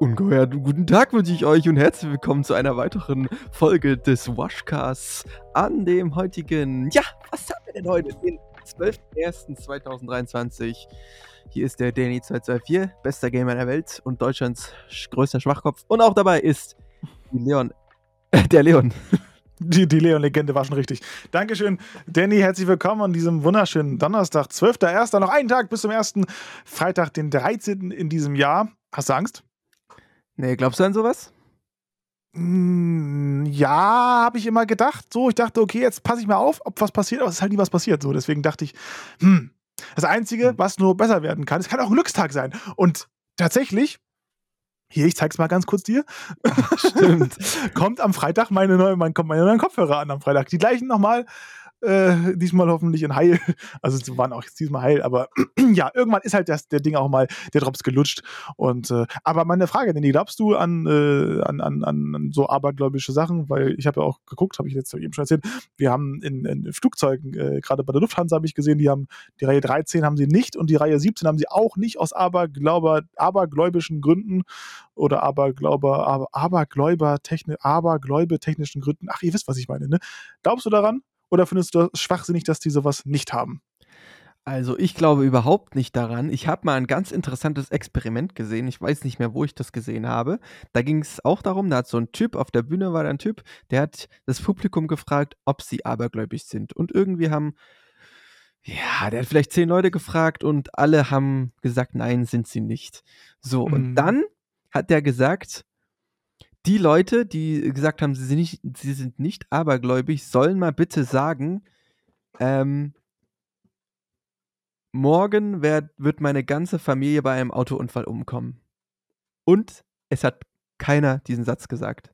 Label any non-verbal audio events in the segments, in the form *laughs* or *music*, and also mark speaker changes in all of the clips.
Speaker 1: Ungeheuer guten Tag wünsche ich euch und herzlich willkommen zu einer weiteren Folge des Washcasts an dem heutigen, ja, was haben wir denn heute? Den 12.01.2023. Hier ist der Danny224, bester Gamer der Welt und Deutschlands größter Schwachkopf. Und auch dabei ist Leon, äh, der Leon. *laughs*
Speaker 2: Die, die Leon-Legende war schon richtig. Dankeschön, Danny. Herzlich willkommen an diesem wunderschönen Donnerstag, 12.01. Noch einen Tag bis zum ersten Freitag, den 13. in diesem Jahr. Hast du Angst?
Speaker 1: Nee, glaubst du an sowas?
Speaker 2: Mm, ja, habe ich immer gedacht. So, ich dachte, okay, jetzt passe ich mal auf, ob was passiert, aber es ist halt nie was passiert. So, deswegen dachte ich, hm, das Einzige, hm. was nur besser werden kann, es kann auch ein Glückstag sein. Und tatsächlich, hier, ich zeig's mal ganz kurz dir. *laughs*
Speaker 1: Stimmt. *laughs*
Speaker 2: kommt am Freitag meine neue, mein, kommt meine neuen Kopfhörer an am Freitag. Die gleichen nochmal äh, diesmal hoffentlich in Heil. *laughs* Also sie waren auch diesmal heil, aber *clears throat* ja, irgendwann ist halt das, der Ding auch mal, der Drops gelutscht. Und äh, aber meine Frage, denn glaubst du an, äh, an, an, an so abergläubische Sachen? Weil ich habe ja auch geguckt, habe ich jetzt eben schon erzählt, wir haben in, in Flugzeugen, äh, gerade bei der Lufthansa habe ich gesehen, die haben die Reihe 13 haben sie nicht und die Reihe 17 haben sie auch nicht aus aberglauber, abergläubischen Gründen oder aberglauber, aber, abergläuber, techni, abergläube technischen Gründen. Ach, ihr wisst, was ich meine, ne? Glaubst du daran? Oder findest du das schwachsinnig, dass die sowas nicht haben?
Speaker 1: Also ich glaube überhaupt nicht daran. Ich habe mal ein ganz interessantes Experiment gesehen. Ich weiß nicht mehr, wo ich das gesehen habe. Da ging es auch darum, da hat so ein Typ, auf der Bühne war da ein Typ, der hat das Publikum gefragt, ob sie abergläubig sind. Und irgendwie haben, ja, der hat vielleicht zehn Leute gefragt und alle haben gesagt, nein, sind sie nicht. So, mhm. und dann hat der gesagt, die Leute, die gesagt haben, sie sind nicht, sie sind nicht abergläubig, sollen mal bitte sagen, ähm, morgen werd, wird meine ganze Familie bei einem Autounfall umkommen. Und es hat keiner diesen Satz gesagt.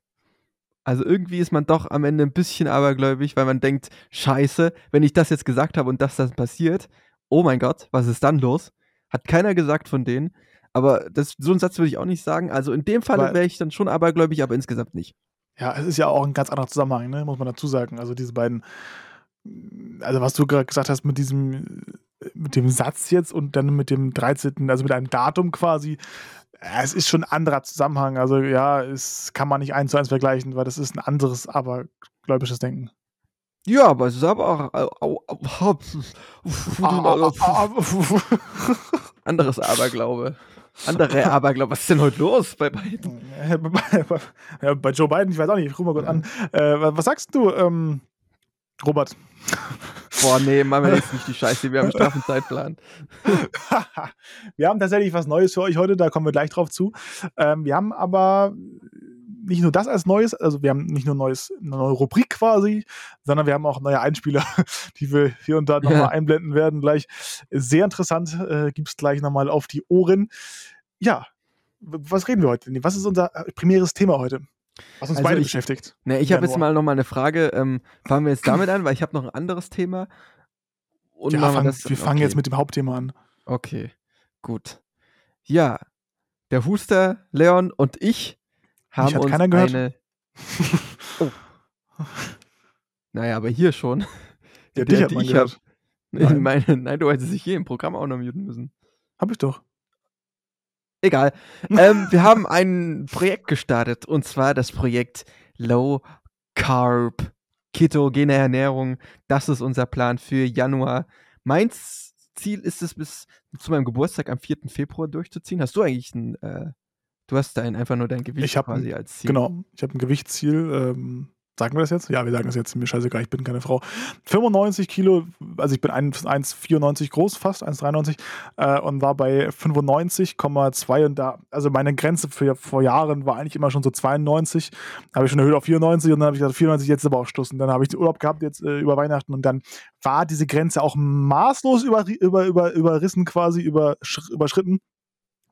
Speaker 1: Also irgendwie ist man doch am Ende ein bisschen abergläubig, weil man denkt, scheiße, wenn ich das jetzt gesagt habe und das dann passiert, oh mein Gott, was ist dann los? Hat keiner gesagt von denen. Aber das, so einen Satz würde ich auch nicht sagen. Also in dem Fall wäre ich dann schon abergläubig, aber insgesamt nicht.
Speaker 2: Ja, es ist ja auch ein ganz anderer Zusammenhang, ne? muss man dazu sagen. Also diese beiden, also was du gerade gesagt hast mit diesem, mit dem Satz jetzt und dann mit dem 13., also mit einem Datum quasi, es ist schon ein anderer Zusammenhang. Also ja, es kann man nicht eins zu eins vergleichen, weil das ist ein anderes abergläubisches Denken.
Speaker 1: Ja, aber es ist aber auch anderes Aberglaube. Andere *laughs* Aberglaube. Was ist denn heute los bei beiden? *laughs*
Speaker 2: Ja, bei Joe Biden, ich weiß auch nicht, ich rufe mal kurz an. Äh, was sagst du, ähm, Robert?
Speaker 1: Boah, nee, machen wir *laughs* jetzt nicht die Scheiße, wir haben einen straffen Zeitplan.
Speaker 2: wir haben tatsächlich was Neues für euch heute, da kommen wir gleich drauf zu. Ähm, wir haben aber nicht nur das als Neues, also wir haben nicht nur neues, eine neue Rubrik quasi, sondern wir haben auch neue Einspieler, *laughs* die wir hier und da nochmal ja. einblenden werden. Gleich sehr interessant, äh, gibt es gleich nochmal auf die Ohren. Ja, was reden wir heute? Was ist unser äh, primäres Thema heute? Was uns also beide ich, beschäftigt.
Speaker 1: Ne, ich habe jetzt mal nochmal eine Frage. Ähm, fangen wir jetzt damit an, weil ich habe noch ein anderes Thema.
Speaker 2: Und ja, fang, das, wir fangen okay. jetzt mit dem Hauptthema an.
Speaker 1: Okay, gut. Ja, der Huster, Leon und ich haben uns keiner gehört. eine. *laughs* oh. Naja, aber hier schon.
Speaker 2: Ja, dich hat man ich gehört. Hab,
Speaker 1: nein. Meine, nein, du hättest dich hier im Programm auch noch muten müssen.
Speaker 2: Hab ich doch.
Speaker 1: Egal. ähm, wir haben ein Projekt gestartet und zwar das Projekt Low Carb ketogene Ernährung. Das ist unser Plan für Januar. Mein Ziel ist es, bis zu meinem Geburtstag am 4. Februar durchzuziehen. Hast du eigentlich ein äh, Du hast dein, einfach nur dein Gewicht quasi
Speaker 2: ein,
Speaker 1: als Ziel.
Speaker 2: Genau, ich habe ein Gewichtsziel. Ähm, sagen wir das jetzt? Ja, wir sagen das jetzt. Mir scheißegal, ich bin keine Frau. 95 Kilo, also ich bin 1,94 groß, fast 1,93 äh, und war bei 95,2 und da, also meine Grenze für vor Jahren war eigentlich immer schon so 92. Habe ich schon erhöht auf 94 und dann habe ich gesagt, 94 jetzt aber auch Schluss. Und dann habe ich Urlaub gehabt jetzt äh, über Weihnachten und dann war diese Grenze auch maßlos über, über, über, überrissen quasi, über, überschritten.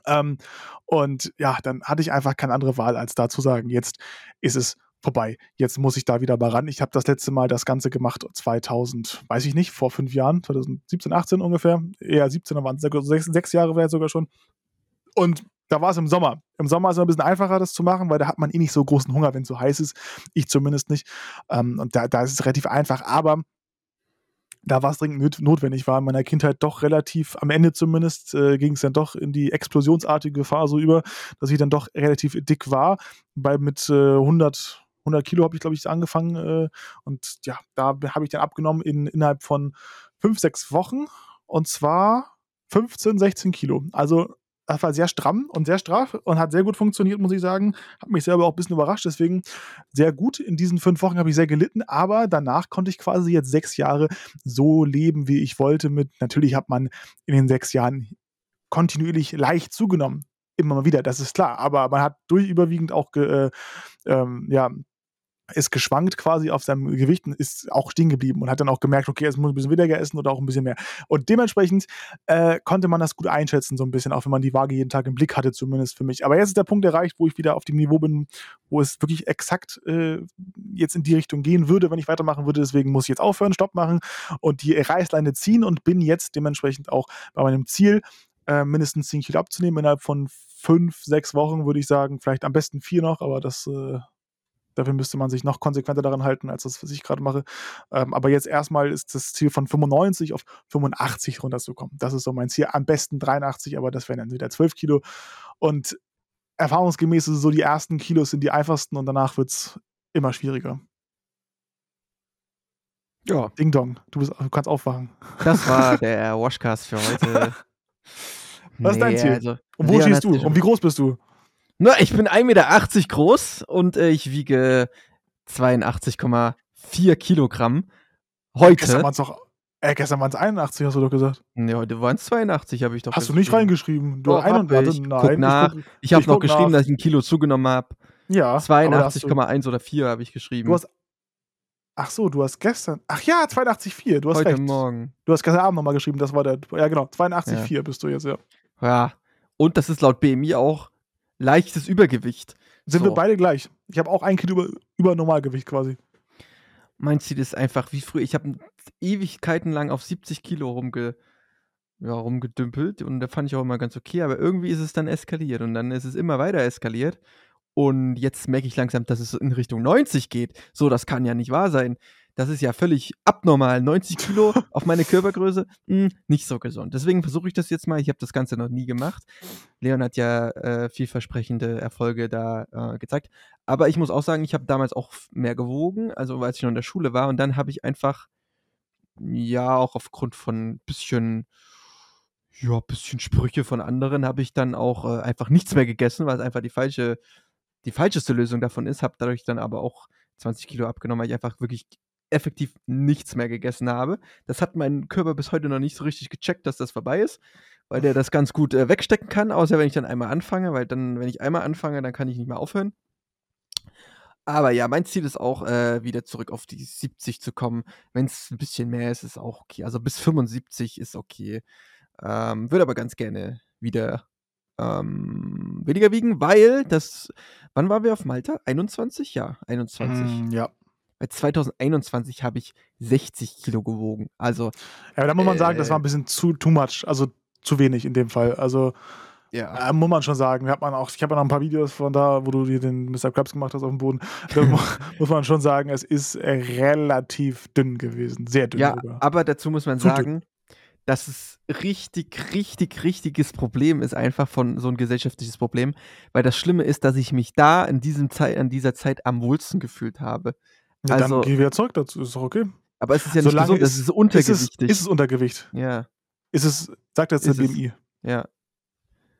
Speaker 2: Ähm, und ja, dann hatte ich einfach keine andere Wahl, als da zu sagen, jetzt ist es vorbei. Jetzt muss ich da wieder mal ran. Ich habe das letzte Mal das Ganze gemacht 2000, weiß ich nicht, vor fünf Jahren, 2017, 18 ungefähr. Eher 17, dann waren es sechs, sechs Jahre vielleicht sogar schon. Und da war es im Sommer. Im Sommer ist es ein bisschen einfacher, das zu machen, weil da hat man eh nicht so großen Hunger, wenn es so heiß ist. Ich zumindest nicht. Ähm, und da, da ist es relativ einfach. Aber da war es dringend notwendig war. In meiner Kindheit doch relativ, am Ende zumindest, äh, ging es dann doch in die explosionsartige Phase über, dass ich dann doch relativ dick war. Bei mit äh, 100, 100 Kilo habe ich, glaube ich, angefangen. Äh, und ja, da habe ich dann abgenommen in, innerhalb von fünf, sechs Wochen. Und zwar 15, 16 Kilo. Also war sehr stramm und sehr straff und hat sehr gut funktioniert, muss ich sagen. Hat mich selber auch ein bisschen überrascht, deswegen sehr gut. In diesen fünf Wochen habe ich sehr gelitten, aber danach konnte ich quasi jetzt sechs Jahre so leben, wie ich wollte. Mit natürlich hat man in den sechs Jahren kontinuierlich leicht zugenommen. Immer mal wieder, das ist klar. Aber man hat durch überwiegend auch äh, ähm, ja, ist geschwankt quasi auf seinem Gewicht und ist auch stehen geblieben und hat dann auch gemerkt, okay, jetzt muss ein bisschen weniger essen oder auch ein bisschen mehr. Und dementsprechend äh, konnte man das gut einschätzen, so ein bisschen, auch wenn man die Waage jeden Tag im Blick hatte, zumindest für mich. Aber jetzt ist der Punkt erreicht, wo ich wieder auf dem Niveau bin, wo es wirklich exakt äh, jetzt in die Richtung gehen würde, wenn ich weitermachen würde. Deswegen muss ich jetzt aufhören, Stopp machen und die Reißleine ziehen und bin jetzt dementsprechend auch bei meinem Ziel, äh, mindestens 10 Kilo abzunehmen innerhalb von fünf, sechs Wochen, würde ich sagen. Vielleicht am besten vier noch, aber das äh, Dafür müsste man sich noch konsequenter daran halten, als das, was ich gerade mache. Ähm, aber jetzt erstmal ist das Ziel von 95 auf 85 runterzukommen. Das ist so mein Ziel. Am besten 83, aber das wären dann wieder 12 Kilo. Und erfahrungsgemäß ist es so, die ersten Kilos sind die einfachsten und danach wird es immer schwieriger. Ja. Ding Dong, du, bist, du kannst aufwachen.
Speaker 1: Das war *laughs* der Washcast für heute.
Speaker 2: Was ist dein Ziel? Also, und wo stehst du? Und wie groß bist du?
Speaker 1: Na, ich bin 1,80 Meter groß und äh, ich wiege 82,4 Kilogramm. Heute.
Speaker 2: Gestern waren es doch. Äh, gestern waren es 81, hast du doch gesagt.
Speaker 1: Ne, heute waren es 82, habe ich doch
Speaker 2: Hast du nicht reingeschrieben?
Speaker 1: Du oh, hab ich. Nein, guck nach. Ich, ich habe noch geschrieben, nach. dass ich ein Kilo zugenommen habe. Ja. 82,1 oder 4 habe ich geschrieben.
Speaker 2: Du hast Ach so, du hast gestern. Ach ja, 82,4. Du hast
Speaker 1: Heute
Speaker 2: recht.
Speaker 1: Morgen.
Speaker 2: Du hast gestern Abend nochmal geschrieben, das war der. Ja, genau. 82,4 ja. bist du jetzt, ja.
Speaker 1: Ja. Und das ist laut BMI auch leichtes Übergewicht.
Speaker 2: Sind so. wir beide gleich. Ich habe auch ein Kilo über, über Normalgewicht quasi.
Speaker 1: Mein Ziel ist einfach wie früher. Ich habe Ewigkeiten lang auf 70 Kilo rumge, ja, rumgedümpelt und da fand ich auch immer ganz okay, aber irgendwie ist es dann eskaliert und dann ist es immer weiter eskaliert. Und jetzt merke ich langsam, dass es in Richtung 90 geht. So, das kann ja nicht wahr sein. Das ist ja völlig abnormal. 90 Kilo *laughs* auf meine Körpergröße, mh, hm, nicht so gesund. Deswegen versuche ich das jetzt mal. Ich habe das Ganze noch nie gemacht. Leon hat ja äh, vielversprechende Erfolge da äh, gezeigt. Aber ich muss auch sagen, ich habe damals auch mehr gewogen, also als ich noch in der Schule war. Und dann habe ich einfach, ja, auch aufgrund von ein bisschen ja, bisschen Sprüche von anderen habe ich dann auch äh, einfach nichts mehr gegessen, weil es einfach die falsche, die falscheste Lösung davon ist. Habe dadurch dann aber auch 20 Kilo abgenommen, weil ich einfach wirklich effektiv nichts mehr gegessen habe. Das hat mein Körper bis heute noch nicht so richtig gecheckt, dass das vorbei ist, weil der das ganz gut äh, wegstecken kann, außer wenn ich dann einmal anfange, weil dann, wenn ich einmal anfange, dann kann ich nicht mehr aufhören. Aber ja, mein Ziel ist auch, äh, wieder zurück auf die 70 zu kommen. Wenn es ein bisschen mehr ist, ist auch okay. Also bis 75 ist okay. Ähm, würde aber ganz gerne wieder ähm, weniger wiegen, weil das. Wann waren wir auf Malta? 21? Ja, 21.
Speaker 2: Mm, ja.
Speaker 1: Bei 2021 habe ich 60 Kilo gewogen. Also.
Speaker 2: Ja, da muss man äh, sagen, das war ein bisschen zu too much, also zu wenig in dem Fall. Also. Ja. Äh, muss man schon sagen. Hat man auch, ich habe ja noch ein paar Videos von da, wo du dir den Mr. Krabs gemacht hast auf dem Boden. Da *laughs* *laughs* muss man schon sagen, es ist relativ dünn gewesen. Sehr dünn
Speaker 1: ja,
Speaker 2: sogar.
Speaker 1: Aber dazu muss man Zu sagen, dünn. dass es richtig, richtig, richtiges Problem ist, einfach von so ein gesellschaftliches Problem. Weil das Schlimme ist, dass ich mich da in diesem Zeit, an dieser Zeit am wohlsten gefühlt habe.
Speaker 2: Ja, also, dann geh wieder zurück dazu, ist doch okay.
Speaker 1: Aber es ist ja nicht Solange gesund, es ist untergewichtig.
Speaker 2: Ist es, ist es Untergewicht?
Speaker 1: Ja.
Speaker 2: Ist es, sagt jetzt der BMI.
Speaker 1: Ja.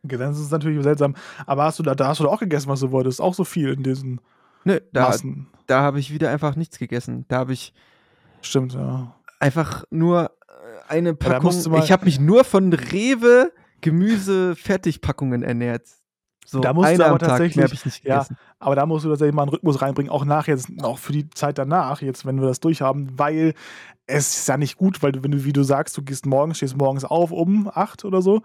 Speaker 2: Okay, dann ist es natürlich seltsam. Aber hast du da, da hast du da auch gegessen, was du wolltest. Auch so viel in diesen
Speaker 1: Nö, da, Massen. da habe ich wieder einfach nichts gegessen. Da habe ich.
Speaker 2: Stimmt, ja.
Speaker 1: Einfach nur äh, eine Packung. Ja, ich habe mich nur von Rewe Gemüse-Fertigpackungen ernährt.
Speaker 2: So da musst du aber tatsächlich, ja, aber da musst du tatsächlich mal einen Rhythmus reinbringen, auch nach jetzt, auch für die Zeit danach, jetzt, wenn wir das durchhaben, weil es ist ja nicht gut, weil du, wenn du, wie du sagst, du gehst morgens, stehst morgens auf um acht oder so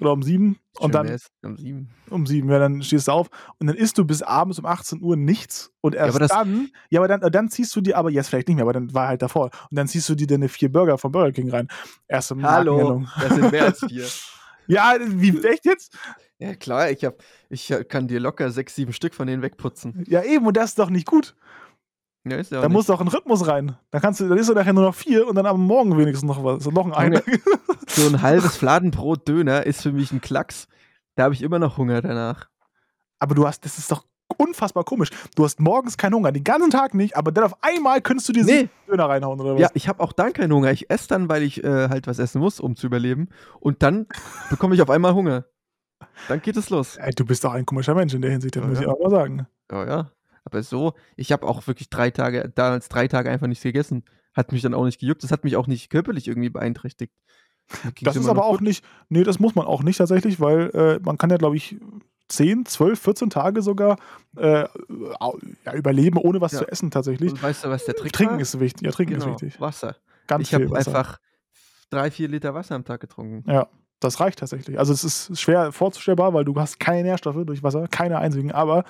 Speaker 2: oder um sieben und dann
Speaker 1: um sieben.
Speaker 2: Um sieben, ja, dann stehst du auf und dann isst du bis abends um 18 Uhr nichts und erst ja, dann, ja, aber dann, dann ziehst du dir, aber jetzt vielleicht nicht mehr, aber dann war halt davor und dann ziehst du dir deine vier Burger vom Burger King rein. Erst im
Speaker 1: Hallo, das sind mehr als vier. *laughs*
Speaker 2: ja, wie echt jetzt?
Speaker 1: Ja, klar, ich, hab, ich kann dir locker sechs, sieben Stück von denen wegputzen.
Speaker 2: Ja, eben, und das ist doch nicht gut.
Speaker 1: Ja, ist ja auch
Speaker 2: Da
Speaker 1: nicht.
Speaker 2: muss doch ein Rhythmus rein. Dann kannst du, dann ist doch nachher nur noch vier und dann am Morgen wenigstens noch was. So noch ein
Speaker 1: so *laughs* ein halbes Fladenbrot-Döner ist für mich ein Klacks. Da habe ich immer noch Hunger danach.
Speaker 2: Aber du hast, das ist doch unfassbar komisch. Du hast morgens keinen Hunger, den ganzen Tag nicht, aber dann auf einmal könntest du dir
Speaker 1: Nee.
Speaker 2: Döner reinhauen oder was?
Speaker 1: Ja, ich habe auch dann keinen Hunger. Ich esse dann, weil ich äh, halt was essen muss, um zu überleben. Und dann bekomme ich auf einmal Hunger. Dann geht es los.
Speaker 2: Ey, du bist doch ein komischer Mensch in der Hinsicht, das
Speaker 1: Ja,
Speaker 2: muss ich
Speaker 1: ja.
Speaker 2: auch mal sagen.
Speaker 1: Ja, ja. Aber so, ich habe auch wirklich drei Tage, damals drei Tage einfach nichts gegessen. Hat mich dann auch nicht gejuckt. Das hat mich auch nicht körperlich irgendwie beeinträchtigt.
Speaker 2: Das ist aber auch
Speaker 1: gut.
Speaker 2: nicht, nee, das muss man auch nicht tatsächlich, weil äh, man kann ja, glaube ich, 10, 12, 14 Tage sogar äh, ja, überleben, ohne was
Speaker 1: Ja.
Speaker 2: zu essen tatsächlich.
Speaker 1: Und weißt du, was der Trick
Speaker 2: Trinken
Speaker 1: war?
Speaker 2: ist wichtig. Ja, trinken
Speaker 1: genau,
Speaker 2: ist wichtig.
Speaker 1: Wasser.
Speaker 2: Ganz
Speaker 1: ich habe einfach drei, vier Liter Wasser am Tag getrunken.
Speaker 2: Ja, das reicht tatsächlich. Also es ist schwer vorzustellbar, weil du hast keine Nährstoffe durch Wasser, keine einzigen, aber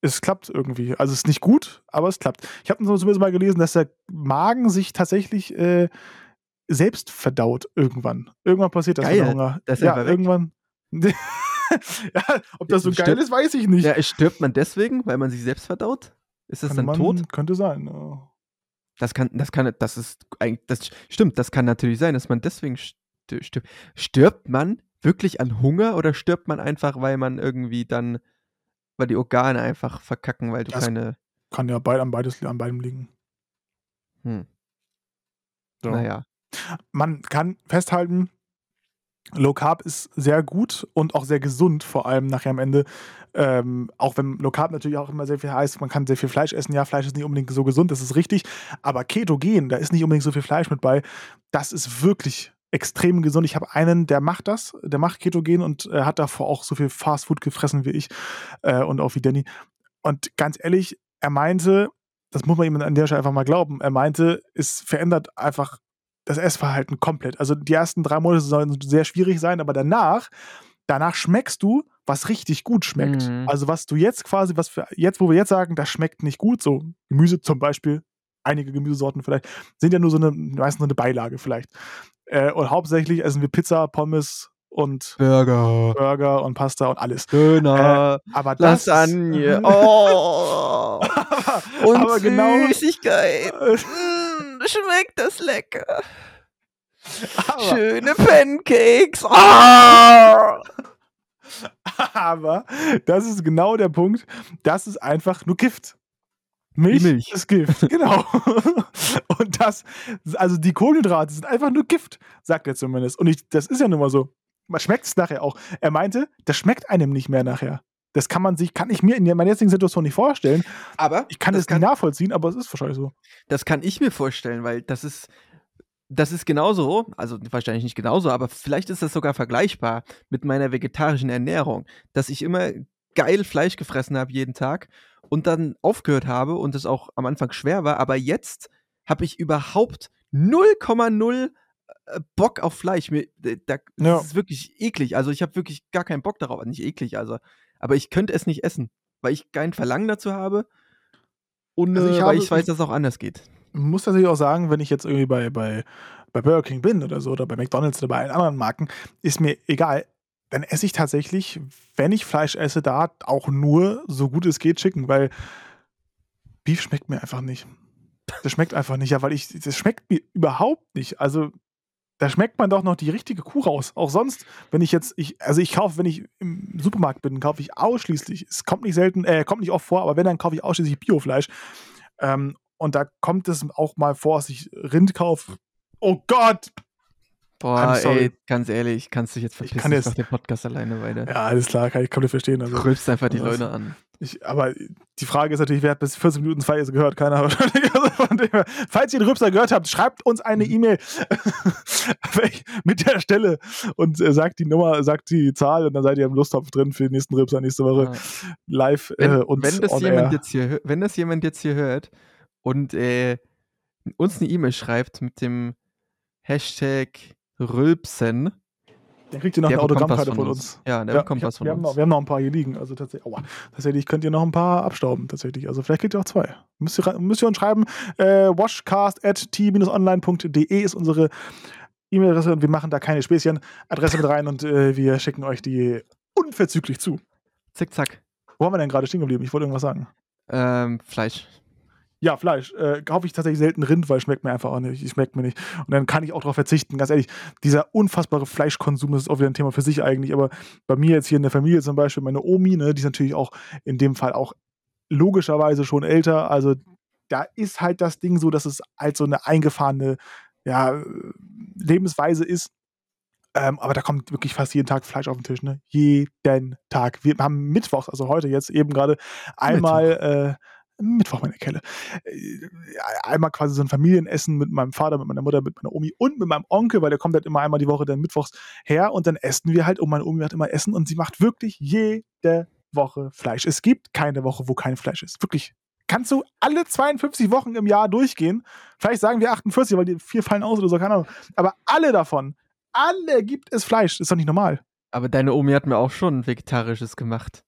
Speaker 2: es klappt irgendwie. Also es ist nicht gut, aber es klappt. Ich habe zumindest mal gelesen, dass der Magen sich tatsächlich äh, selbst verdaut irgendwann. Irgendwann passiert das
Speaker 1: Geil.
Speaker 2: Hunger.
Speaker 1: Das ist
Speaker 2: ja, irgendwann. *laughs* ja, ob das so geil
Speaker 1: Stimmt.
Speaker 2: ist, weiß ich nicht.
Speaker 1: Ja, stirbt man deswegen, weil man sich selbst verdaut? Ist das
Speaker 2: Könnte
Speaker 1: dann
Speaker 2: man-
Speaker 1: tot?
Speaker 2: Könnte sein. Ja.
Speaker 1: Das kann, das kann, das ist eigentlich, das stimmt, das kann natürlich sein, dass man deswegen sti- stirbt. Stirbt man wirklich an Hunger oder stirbt man einfach, weil man irgendwie dann, weil die Organe einfach verkacken, weil du
Speaker 2: Das-
Speaker 1: keine,
Speaker 2: Kann ja beid, an, beides, an beidem liegen.
Speaker 1: hm,
Speaker 2: So.
Speaker 1: naja.
Speaker 2: man kann festhalten, Low Carb ist sehr gut und auch sehr gesund, vor allem nachher am Ende. Ähm, auch wenn Low Carb natürlich auch immer sehr viel heißt, man kann sehr viel Fleisch essen. Ja, Fleisch ist nicht unbedingt so gesund, das ist richtig. Aber Ketogen, da ist nicht unbedingt so viel Fleisch mit bei. Das ist wirklich extrem gesund. Ich habe einen, der macht das, der macht Ketogen und äh, hat davor auch so viel Fast Food gefressen wie ich äh, und auch wie Danny. Und ganz ehrlich, er meinte, das muss man ihm an der Stelle einfach mal glauben, er meinte, es verändert einfach das Essverhalten komplett. Also die ersten drei Monate sollen sehr schwierig sein, aber danach, danach schmeckst du, was richtig gut schmeckt.
Speaker 1: Mhm.
Speaker 2: Also was du jetzt quasi, was für jetzt, wo wir jetzt sagen, das schmeckt nicht gut, so Gemüse zum Beispiel, einige Gemüsesorten vielleicht, sind ja nur so eine, meistens nur eine Beilage vielleicht. Äh, und hauptsächlich essen wir Pizza, Pommes und
Speaker 1: Burger,
Speaker 2: Burger und Pasta und alles.
Speaker 1: Döner,
Speaker 2: Aber das
Speaker 1: Lasagne, *laughs* oh, und
Speaker 2: aber genau,
Speaker 1: Süßigkeit. *laughs* Mm, schmeckt das lecker.
Speaker 2: aber,
Speaker 1: Schöne Pancakes. Ah! *laughs*
Speaker 2: aber das ist genau der Punkt. Das ist einfach nur Gift. Milch,
Speaker 1: Milch.
Speaker 2: ist Gift, *laughs* genau. Und das, also die Kohlenhydrate sind einfach nur Gift, sagt er zumindest. Und ich, das ist ja nun mal so. Man schmeckt es nachher auch. Er meinte, das schmeckt einem nicht mehr nachher. Das kann man sich, kann ich mir in meiner jetzigen Situation nicht vorstellen.
Speaker 1: Aber
Speaker 2: Ich kann
Speaker 1: das
Speaker 2: es nicht nachvollziehen, aber es ist wahrscheinlich so.
Speaker 1: Das kann ich mir vorstellen, weil das ist, das ist genauso, also wahrscheinlich nicht genauso, aber vielleicht ist das sogar vergleichbar mit meiner vegetarischen Ernährung, dass ich immer geil Fleisch gefressen habe jeden Tag und dann aufgehört habe und es auch am Anfang schwer war, aber jetzt habe ich überhaupt 0,0 äh, Bock auf Fleisch. Mir, da, das
Speaker 2: Ja.
Speaker 1: ist wirklich eklig. Also ich habe wirklich gar keinen Bock darauf. Nicht eklig, also. Aber ich könnte es nicht essen, weil ich kein Verlangen dazu habe und
Speaker 2: Also ich
Speaker 1: äh,
Speaker 2: habe-
Speaker 1: weil ich weiß, dass es auch anders geht.
Speaker 2: Muss natürlich auch sagen, wenn ich jetzt irgendwie bei, bei, bei Burger King bin oder so, oder bei McDonalds oder bei allen anderen Marken, ist mir egal. Dann esse ich tatsächlich, wenn ich Fleisch esse, da auch nur, so gut es geht, Chicken, weil Beef schmeckt mir einfach nicht. Das schmeckt einfach nicht, ja, weil ich, das schmeckt mir überhaupt nicht. Also, da schmeckt man doch noch die richtige Kuh raus. Auch sonst, wenn ich jetzt, ich, also ich kaufe, wenn ich im Supermarkt bin, kaufe ich ausschließlich, es kommt nicht selten, äh, kommt nicht oft vor, aber wenn, dann kaufe ich ausschließlich Biofleisch. Ähm, und da kommt es auch mal vor, dass ich Rind kaufe. Oh Gott!
Speaker 1: Boah, ey, ganz ehrlich, kannst du dich jetzt
Speaker 2: Ich
Speaker 1: verpissen,
Speaker 2: kann
Speaker 1: ich,
Speaker 2: jetzt-
Speaker 1: mach den Podcast alleine weiter.
Speaker 2: Ja, alles klar, kann ich komplett verstehen. Also,
Speaker 1: Rülpst einfach die? Leute an.
Speaker 2: ich, aber die Frage ist natürlich, wer hat bis 14 Minuten jetzt gehört? Keiner wahrscheinlich. Also falls ihr den Rübser gehört habt, schreibt uns eine
Speaker 1: Mhm.
Speaker 2: E-Mail *laughs* mit der Stelle und äh, sagt die Nummer, sagt die Zahl und dann seid ihr im Lusttopf drin für den nächsten Rübser nächste Woche
Speaker 1: Ja.
Speaker 2: live
Speaker 1: Wenn,
Speaker 2: äh, und
Speaker 1: wenn, das jemand
Speaker 2: air.
Speaker 1: jetzt hier, wenn das jemand jetzt hier hört und äh, uns eine E-Mail schreibt mit dem Hashtag Rülpsen,
Speaker 2: Dann kriegt ihr noch
Speaker 1: der
Speaker 2: eine Autogrammkarte
Speaker 1: von
Speaker 2: von
Speaker 1: uns.
Speaker 2: uns.
Speaker 1: Ja, der
Speaker 2: Ja,
Speaker 1: bekommt was von
Speaker 2: wir, haben
Speaker 1: uns.
Speaker 2: noch, wir haben noch ein paar hier liegen. Also tatsächlich, aua, tatsächlich könnt ihr noch ein paar abstauben. Tatsächlich. Also vielleicht kriegt ihr auch zwei. Müsst ihr, müsst ihr uns schreiben. Äh, watchcast at t-online.de ist unsere E-Mail-Adresse und wir machen da keine Späßchen. Adresse mit rein und äh, wir schicken euch die unverzüglich zu.
Speaker 1: Zick, zack.
Speaker 2: Wo haben wir denn gerade stehen geblieben? Ich wollte irgendwas sagen.
Speaker 1: Ähm, Fleisch.
Speaker 2: Ja, Fleisch. Äh, kaufe ich tatsächlich selten Rind, weil schmeckt mir einfach auch nicht. Schmeckt mir nicht. Und dann kann ich auch darauf verzichten. Ganz ehrlich, dieser unfassbare Fleischkonsum, ist auch wieder ein Thema für sich eigentlich. Aber bei mir jetzt hier in der Familie zum Beispiel, meine Omi, ne, die ist natürlich auch in dem Fall auch logischerweise schon älter. Also da ist halt das Ding so, dass es halt so eine eingefahrene ja, Lebensweise ist. Ähm, aber da kommt wirklich fast jeden Tag Fleisch auf den Tisch, ne? Jeden Tag. Wir haben Mittwochs, also heute jetzt eben gerade einmal äh, Mittwoch meine Kelle. Äh, einmal quasi so ein Familienessen mit meinem Vater, mit meiner Mutter, mit meiner Omi und mit meinem Onkel, weil der kommt halt immer einmal die Woche dann mittwochs her und dann essen wir halt und meine Omi macht immer Essen und sie macht wirklich jede Woche Fleisch. Es gibt keine Woche, wo kein Fleisch ist. Wirklich. Kannst du alle 52 Wochen im Jahr durchgehen? Vielleicht sagen wir 48, weil die vier fallen aus oder so, keine Ahnung. Aber alle davon, alle gibt es Fleisch. Ist doch nicht normal.
Speaker 1: Aber deine Omi hat mir auch schon vegetarisches gemacht.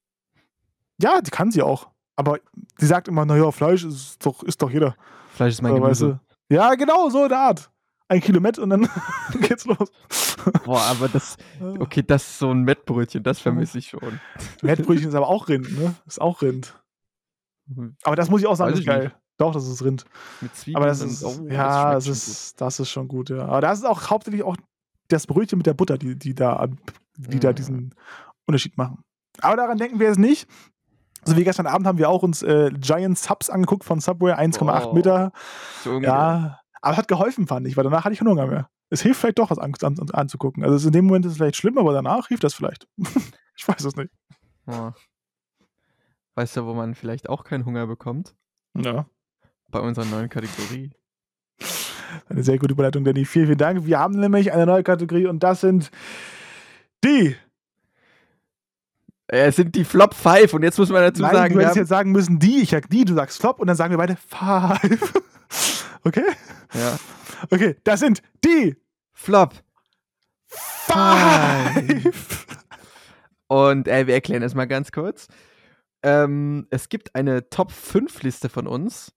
Speaker 2: Ja, die kann sie auch. Aber sie sagt immer, naja, Fleisch ist doch, ist doch jeder.
Speaker 1: Fleisch ist mein Gemüse. Weißt
Speaker 2: du? Ja, genau, so in der Art. Ein Kilo Met und dann *laughs* geht's los.
Speaker 1: Boah, aber das, okay, das ist so ein Mettbrötchen, das vermisse ich schon.
Speaker 2: Mettbrötchen ist aber auch Rind, ne? Ist auch Rind. Mhm. Aber das muss ich auch sagen, Weiß ist geil. Nicht. Doch, das ist Rind. Mit Zwiebeln. Aber das ist, oh, ja, das, das ist, das ist schon gut, ja. Aber das ist auch hauptsächlich auch das Brötchen mit der Butter, die, die da, die ja. da diesen Unterschied machen. Aber daran denken wir jetzt nicht. So wie gestern Abend haben wir auch uns äh, Giant Subs angeguckt von Subway, 1,8 oh, Meter. So ja, aber hat geholfen, fand ich, weil danach hatte ich keinen Hunger mehr. Es hilft vielleicht doch, was an, an, anzugucken. Also in dem Moment ist es vielleicht schlimm, aber danach hilft das vielleicht. *laughs* ich weiß es nicht.
Speaker 1: Oh. Weißt du, wo man vielleicht auch keinen Hunger bekommt?
Speaker 2: Ja.
Speaker 1: Bei unserer neuen Kategorie.
Speaker 2: Eine sehr gute Überleitung, Danny. Vielen, vielen Dank. Wir haben nämlich eine neue Kategorie und das sind die
Speaker 1: es sind die Flop 5 und jetzt muss man dazu
Speaker 2: Nein,
Speaker 1: sagen.
Speaker 2: Du hättest jetzt sagen müssen, die, ich sag die, du sagst Flop und dann sagen wir beide 5. *laughs* okay?
Speaker 1: Ja.
Speaker 2: Okay, das sind die
Speaker 1: Flop
Speaker 2: 5.
Speaker 1: Und äh, wir erklären es mal ganz kurz. Ähm, es gibt eine Top 5 Liste von uns,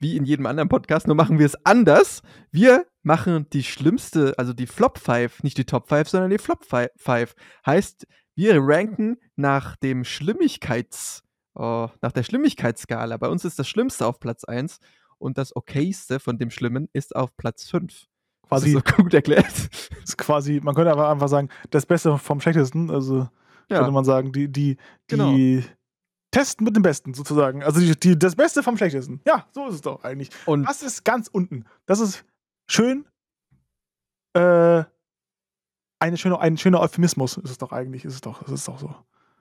Speaker 1: wie in jedem anderen Podcast, nur machen wir es anders. Wir machen die schlimmste, also die Flop 5, nicht die Top 5, sondern die Flop 5. Heißt, wir ranken nach dem Schlimmigkeits, oh, nach der Schlimmigkeitsskala. Bei uns ist das Schlimmste auf Platz 1 und das Okayste von dem Schlimmen ist auf Platz 5.
Speaker 2: Quasi
Speaker 1: so *laughs* gut erklärt.
Speaker 2: Ist quasi, man könnte aber einfach sagen, das Beste vom Schlechtesten. Also ja. könnte man sagen, die, die, genau. die testen mit dem Besten sozusagen. Also die, die, das Beste vom Schlechtesten. Ja, so ist es doch eigentlich. Und das ist ganz unten. Das ist schön. Äh, eine schöne, ein schöner Euphemismus ist es doch eigentlich, ist es doch, ist es doch so.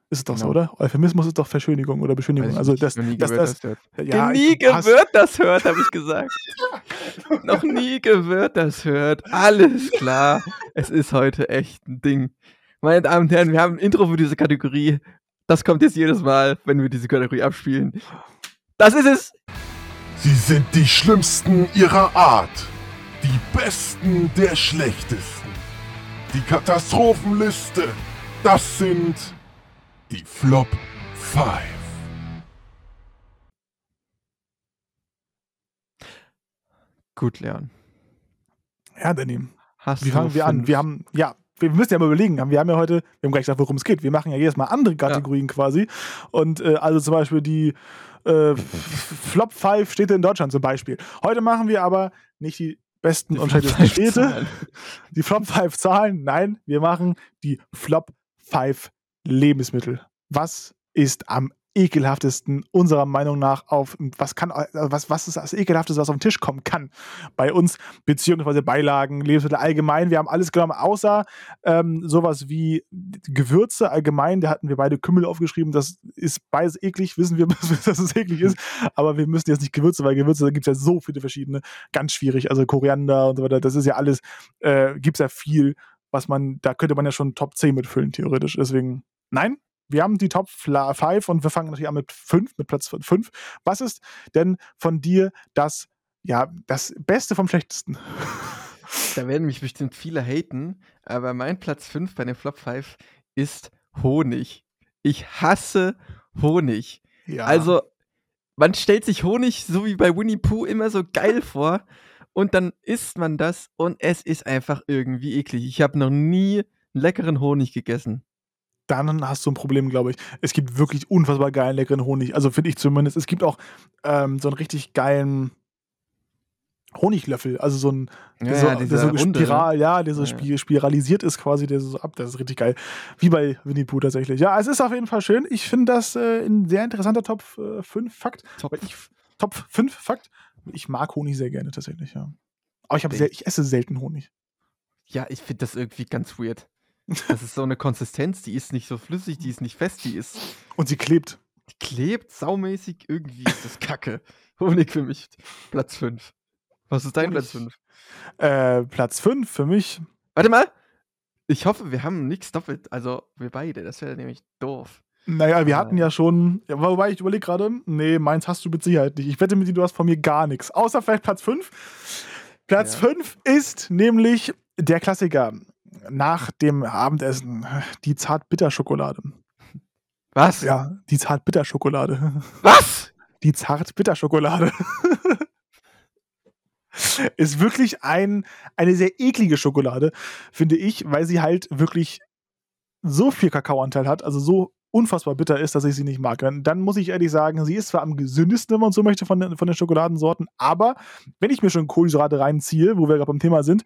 Speaker 2: Ist es doch genau. so, oder? Euphemismus ist doch Verschönigung oder Beschönigung. Also das, nie das, das, das,
Speaker 1: das ja, nie gewört das hört, habe ich gesagt. *laughs* Noch nie gewört das hört. Alles klar. Es ist heute echt ein Ding. Meine Damen und Herren, wir haben ein Intro für diese Kategorie. Das kommt jetzt jedes Mal, wenn wir diese Kategorie abspielen. Das ist es.
Speaker 3: Sie sind die Schlimmsten ihrer Art. Die Besten der Schlechtesten. Die Katastrophenliste. Das sind die Flop 5.
Speaker 1: Gut, Leon.
Speaker 2: Ja, Danny. Hast Wie fangen wir an? Wir haben, ja, wir müssen ja mal überlegen. Wir haben ja heute, wir haben gleich gesagt, worum es geht. Wir machen ja jedes Mal andere Kategorien ja. quasi. Und äh, also zum Beispiel die äh, Flop 5 Städte in Deutschland zum Beispiel. Heute machen wir aber nicht die besten und schlechtesten Städte. *laughs* Die Flop 5 Zahlen. Nein, wir machen die Flop 5 Lebensmittel. Was ist am ekelhaftesten unserer Meinung nach auf was kann äh, was was ist das ekelhafteste was auf den Tisch kommen kann bei uns beziehungsweise Beilagen Lebensmittel allgemein. Wir haben alles genommen außer ähm, sowas wie Gewürze allgemein. Da hatten wir beide Kümmel aufgeschrieben. Das ist beides eklig. Wissen wir *laughs* dass es eklig ist. Aber wir müssen jetzt nicht Gewürze weil Gewürze da gibt es ja so viele verschiedene. Ganz schwierig. Also Koriander und so weiter das ist ja alles äh, gibt es ja viel was man da könnte man ja schon Top 10 mitfüllen theoretisch. Deswegen Nein, wir haben die Top 5 und wir fangen natürlich an mit 5, mit Platz 5. Was ist denn von dir das, ja, das Beste vom Schlechtesten?
Speaker 1: Da werden mich bestimmt viele haten, aber mein Platz 5 bei den Flop 5 ist Honig. Ich hasse Honig. Ja. Also, man stellt sich Honig so wie bei Winnie Pooh immer so geil *laughs* vor und dann isst man das und es ist einfach irgendwie eklig. Ich habe noch nie einen leckeren Honig gegessen.
Speaker 2: Dann hast du ein Problem, glaube ich. Es gibt wirklich unfassbar geilen, leckeren Honig. Also finde ich zumindest. Es gibt auch ähm, so einen richtig geilen Honiglöffel. Also so ein,
Speaker 1: Ja,
Speaker 2: so,
Speaker 1: ja,
Speaker 2: der so
Speaker 1: Runde, ne?
Speaker 2: Spiral, ja, der so
Speaker 1: Ja.
Speaker 2: spi- spiralisiert ist quasi, der so ab. Das ist richtig geil. Wie bei Winnie Pooh tatsächlich. Ja, es ist auf jeden Fall schön. Ich finde das äh, ein sehr interessanter Top 5 Fakt.
Speaker 1: Top.
Speaker 2: Weil ich, Top 5 Fakt. Ich mag Honig sehr gerne tatsächlich, ja. Aber ich, ich esse selten Honig.
Speaker 1: Ja, ich finde das irgendwie ganz weird. Das ist so eine Konsistenz, die ist nicht so flüssig, die ist nicht fest, die ist.
Speaker 2: Und sie klebt.
Speaker 1: Die klebt saumäßig, irgendwie ist das Kacke. Honig für mich. Platz 5. Was ist dein
Speaker 2: Honig.
Speaker 1: Platz 5?
Speaker 2: Äh, Platz 5 für mich.
Speaker 1: Warte mal! Ich hoffe, wir haben nichts doppelt. Also wir beide, das wäre nämlich doof.
Speaker 2: Naja, wir hatten ja schon, ja, wobei ich überlege gerade, nee, meins hast du mit Sicherheit nicht. Ich wette mit dir, du hast von mir gar nichts. Außer vielleicht Platz 5. Platz
Speaker 1: Ja.
Speaker 2: 5 ist nämlich der Klassiker nach dem Abendessen, die Zart-Bitter-Schokolade.
Speaker 1: Was?
Speaker 2: Ja, die Zart-Bitter-Schokolade.
Speaker 1: Was?
Speaker 2: Die Zart-Bitter-Schokolade. ist wirklich ein, eine sehr eklige Schokolade, finde ich, weil sie halt wirklich so viel Kakaoanteil hat, also so unfassbar bitter ist, dass ich sie nicht mag. Dann, dann muss ich ehrlich sagen, sie ist zwar am gesündesten, wenn man so möchte, von den, von den Schokoladensorten, aber wenn ich mir schon Kohlenhydrate reinziehe, wo wir gerade beim Thema sind,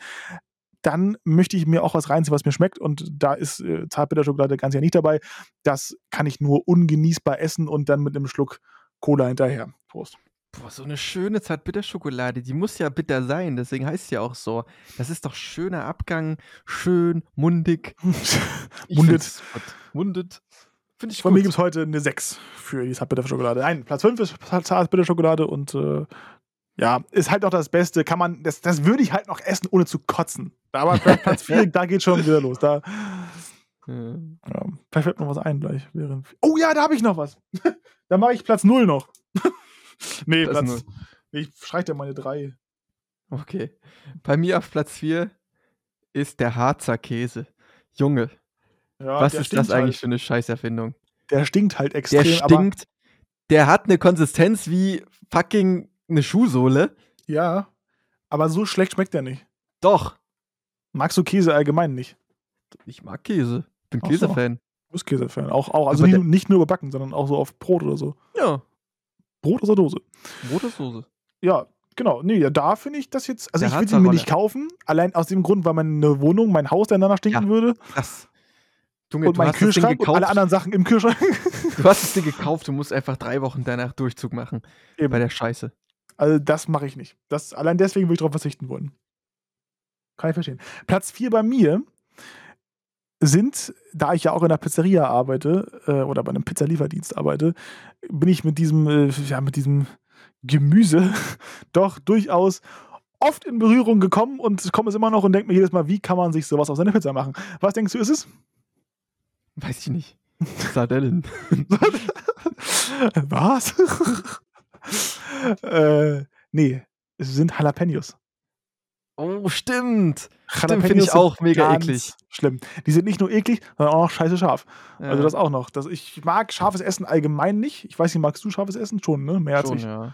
Speaker 2: dann möchte ich mir auch was reinziehen, was mir schmeckt. Und da ist äh, Zartbitterschokolade ganz ja nicht dabei. Das kann ich nur ungenießbar essen und dann mit einem Schluck Cola hinterher. Prost.
Speaker 1: Boah, so eine schöne Zartbitterschokolade, die muss ja bitter sein, deswegen heißt es ja auch so. Das ist doch schöner Abgang, schön, mundig. *laughs*
Speaker 2: Mundet.
Speaker 1: Mundet. Finde ich
Speaker 2: Von mir
Speaker 1: gut.
Speaker 2: gibt es heute eine 6 für die Zartbitterschokolade. Nein, Platz 5 ist Zartbitterschokolade und äh, ja, ist halt auch das Beste. Kann man, das, das würde ich halt noch essen, ohne zu kotzen. Aber Platz- Platz *laughs* 4, da geht schon wieder los. Da,
Speaker 1: Ja.
Speaker 2: ja, vielleicht fällt noch was ein gleich. Während, oh ja, da habe ich noch was. *laughs* da mache ich Platz 0 noch. *laughs* nee,
Speaker 1: Platz
Speaker 2: Platz. Nee, ich streiche dir meine 3.
Speaker 1: Okay. Bei mir auf Platz 4 ist der Harzer Käse. Junge,
Speaker 2: Ja,
Speaker 1: was ist das eigentlich
Speaker 2: Halt.
Speaker 1: für eine Scheißerfindung?
Speaker 2: Der stinkt halt extrem.
Speaker 1: Der stinkt. Der hat eine Konsistenz wie fucking eine Schuhsohle.
Speaker 2: Ja, aber so schlecht schmeckt der nicht.
Speaker 1: Doch.
Speaker 2: Magst du Käse allgemein nicht?
Speaker 1: Ich mag Du Bin
Speaker 2: Ach so.
Speaker 1: Käsefan.
Speaker 2: Du bist Käsefan. Auch, auch also nicht, nicht nur überbacken, sondern auch so auf Brot oder so.
Speaker 1: Ja.
Speaker 2: Brot aus der Dose.
Speaker 1: Brot oder Soße?
Speaker 2: Ja, genau. Nee, ja, da finde ich das jetzt. Also
Speaker 1: Der
Speaker 2: ich würde ihn mir nicht kaufen. Allein aus dem Grund, weil meine Wohnung, mein Haus dann danach stinken
Speaker 1: Ja.
Speaker 2: würde.
Speaker 1: Krass. Junge,
Speaker 2: und
Speaker 1: du
Speaker 2: mein Kühlschrank und alle anderen Sachen im Kühlschrank.
Speaker 1: Du hast das Ding gekauft, du musst einfach drei Wochen danach Durchzug machen.
Speaker 2: Eben.
Speaker 1: Bei der Scheiße.
Speaker 2: Also das mache ich nicht. Das, allein deswegen würde ich darauf verzichten wollen. Kann ich verstehen. Platz 4 bei mir sind, da ich ja auch in der Pizzeria arbeite äh, oder bei einem Pizzalieferdienst arbeite, bin ich mit diesem, äh, ja, mit diesem Gemüse *laughs* doch durchaus oft in Berührung gekommen und komme es immer noch und denke mir jedes Mal, wie kann man sich sowas auf seine Pizza machen? Was denkst du, ist es?
Speaker 1: Weiß ich nicht. Sardellen. *laughs*
Speaker 2: Was? *laughs* äh, nee, es sind Jalapenos.
Speaker 1: Oh, stimmt.
Speaker 2: Jalapenos
Speaker 1: finde ich auch mega eklig.
Speaker 2: Schlimm. Die sind nicht nur eklig, sondern auch noch scheiße scharf.
Speaker 1: Ja,
Speaker 2: Also das auch noch. Das, ich mag scharfes Essen allgemein nicht. Ich weiß nicht, magst du scharfes Essen? Schon, ne? Mehr als
Speaker 1: schon,
Speaker 2: ich.
Speaker 1: ja.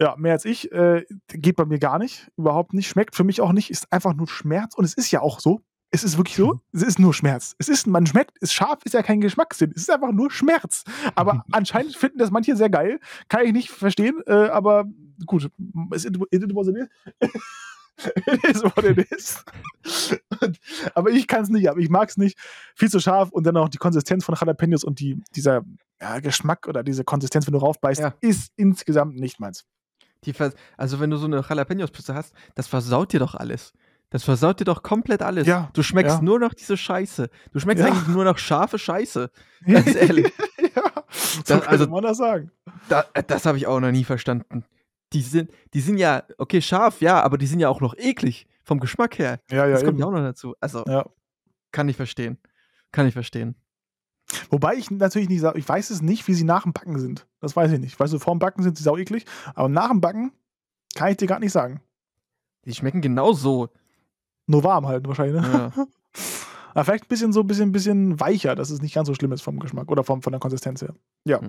Speaker 2: Ja, mehr als ich. Äh, geht bei mir gar nicht. Überhaupt nicht. Schmeckt für mich auch nicht. Ist einfach nur Schmerz. Und es ist ja auch so. Es ist wirklich so. Es ist nur Schmerz. Es ist, man schmeckt, es scharf ist ja kein Geschmackssinn. Es ist einfach nur Schmerz. Aber anscheinend finden das manche sehr geil. Kann ich nicht verstehen. Äh, aber gut. Es it, it was it is. *laughs* it is what it is. Und, aber ich kann es nicht. Aber ich mag es nicht. Viel zu scharf. Und dann auch die Konsistenz von Jalapenos und die, dieser ja, Geschmack oder diese Konsistenz, wenn du raufbeißt,
Speaker 1: Ja.
Speaker 2: ist insgesamt nicht meins.
Speaker 1: Also wenn du so eine Jalapenos-Pizza hast, das versaut dir doch alles. Das versaut dir doch komplett alles.
Speaker 2: Ja,
Speaker 1: Du schmeckst
Speaker 2: ja.
Speaker 1: nur noch diese Scheiße. Du schmeckst
Speaker 2: Ja.
Speaker 1: eigentlich nur noch scharfe Scheiße. *laughs* Ganz ehrlich.
Speaker 2: ja, so
Speaker 1: Das- also-
Speaker 2: man das sagen.
Speaker 1: Da, das habe ich auch noch nie verstanden. Die sind, die sind ja, okay, scharf, ja, aber die sind ja auch noch eklig. Vom Geschmack her.
Speaker 2: Ja, ja,
Speaker 1: das kommt ja auch noch dazu. Also,
Speaker 2: Ja.
Speaker 1: kann ich verstehen. Kann ich verstehen.
Speaker 2: Wobei ich natürlich nicht sage, ich weiß es nicht, wie sie nach dem Backen sind. Das weiß ich nicht. Weißt du, vor dem Backen sind sie sau eklig, aber nach dem Backen kann ich dir gar nicht sagen.
Speaker 1: Die schmecken genauso.
Speaker 2: Nur warm halt wahrscheinlich. Ne?
Speaker 1: Ja. *laughs*
Speaker 2: Aber vielleicht ein bisschen so ein bisschen, bisschen weicher, dass es nicht ganz so schlimm ist vom Geschmack oder vom, von der Konsistenz her. Ja.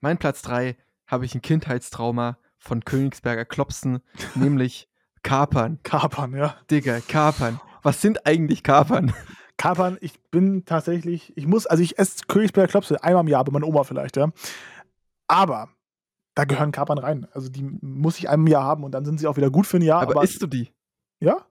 Speaker 1: mein Platz 3 habe ich ein Kindheitstrauma von Königsberger Klopsen, *laughs* nämlich Kapern.
Speaker 2: Kapern, ja.
Speaker 1: Digga, Kapern. Was sind eigentlich Kapern?
Speaker 2: Kapern, ich bin tatsächlich, ich muss, also ich esse Königsberger Klopse einmal im Jahr, bei meiner Oma vielleicht, ja. Aber da gehören Kapern rein. Also die muss ich einmal im Jahr haben und dann sind sie auch wieder gut für ein Jahr.
Speaker 1: Aber,
Speaker 2: Aber,
Speaker 1: isst du die?
Speaker 2: Ja,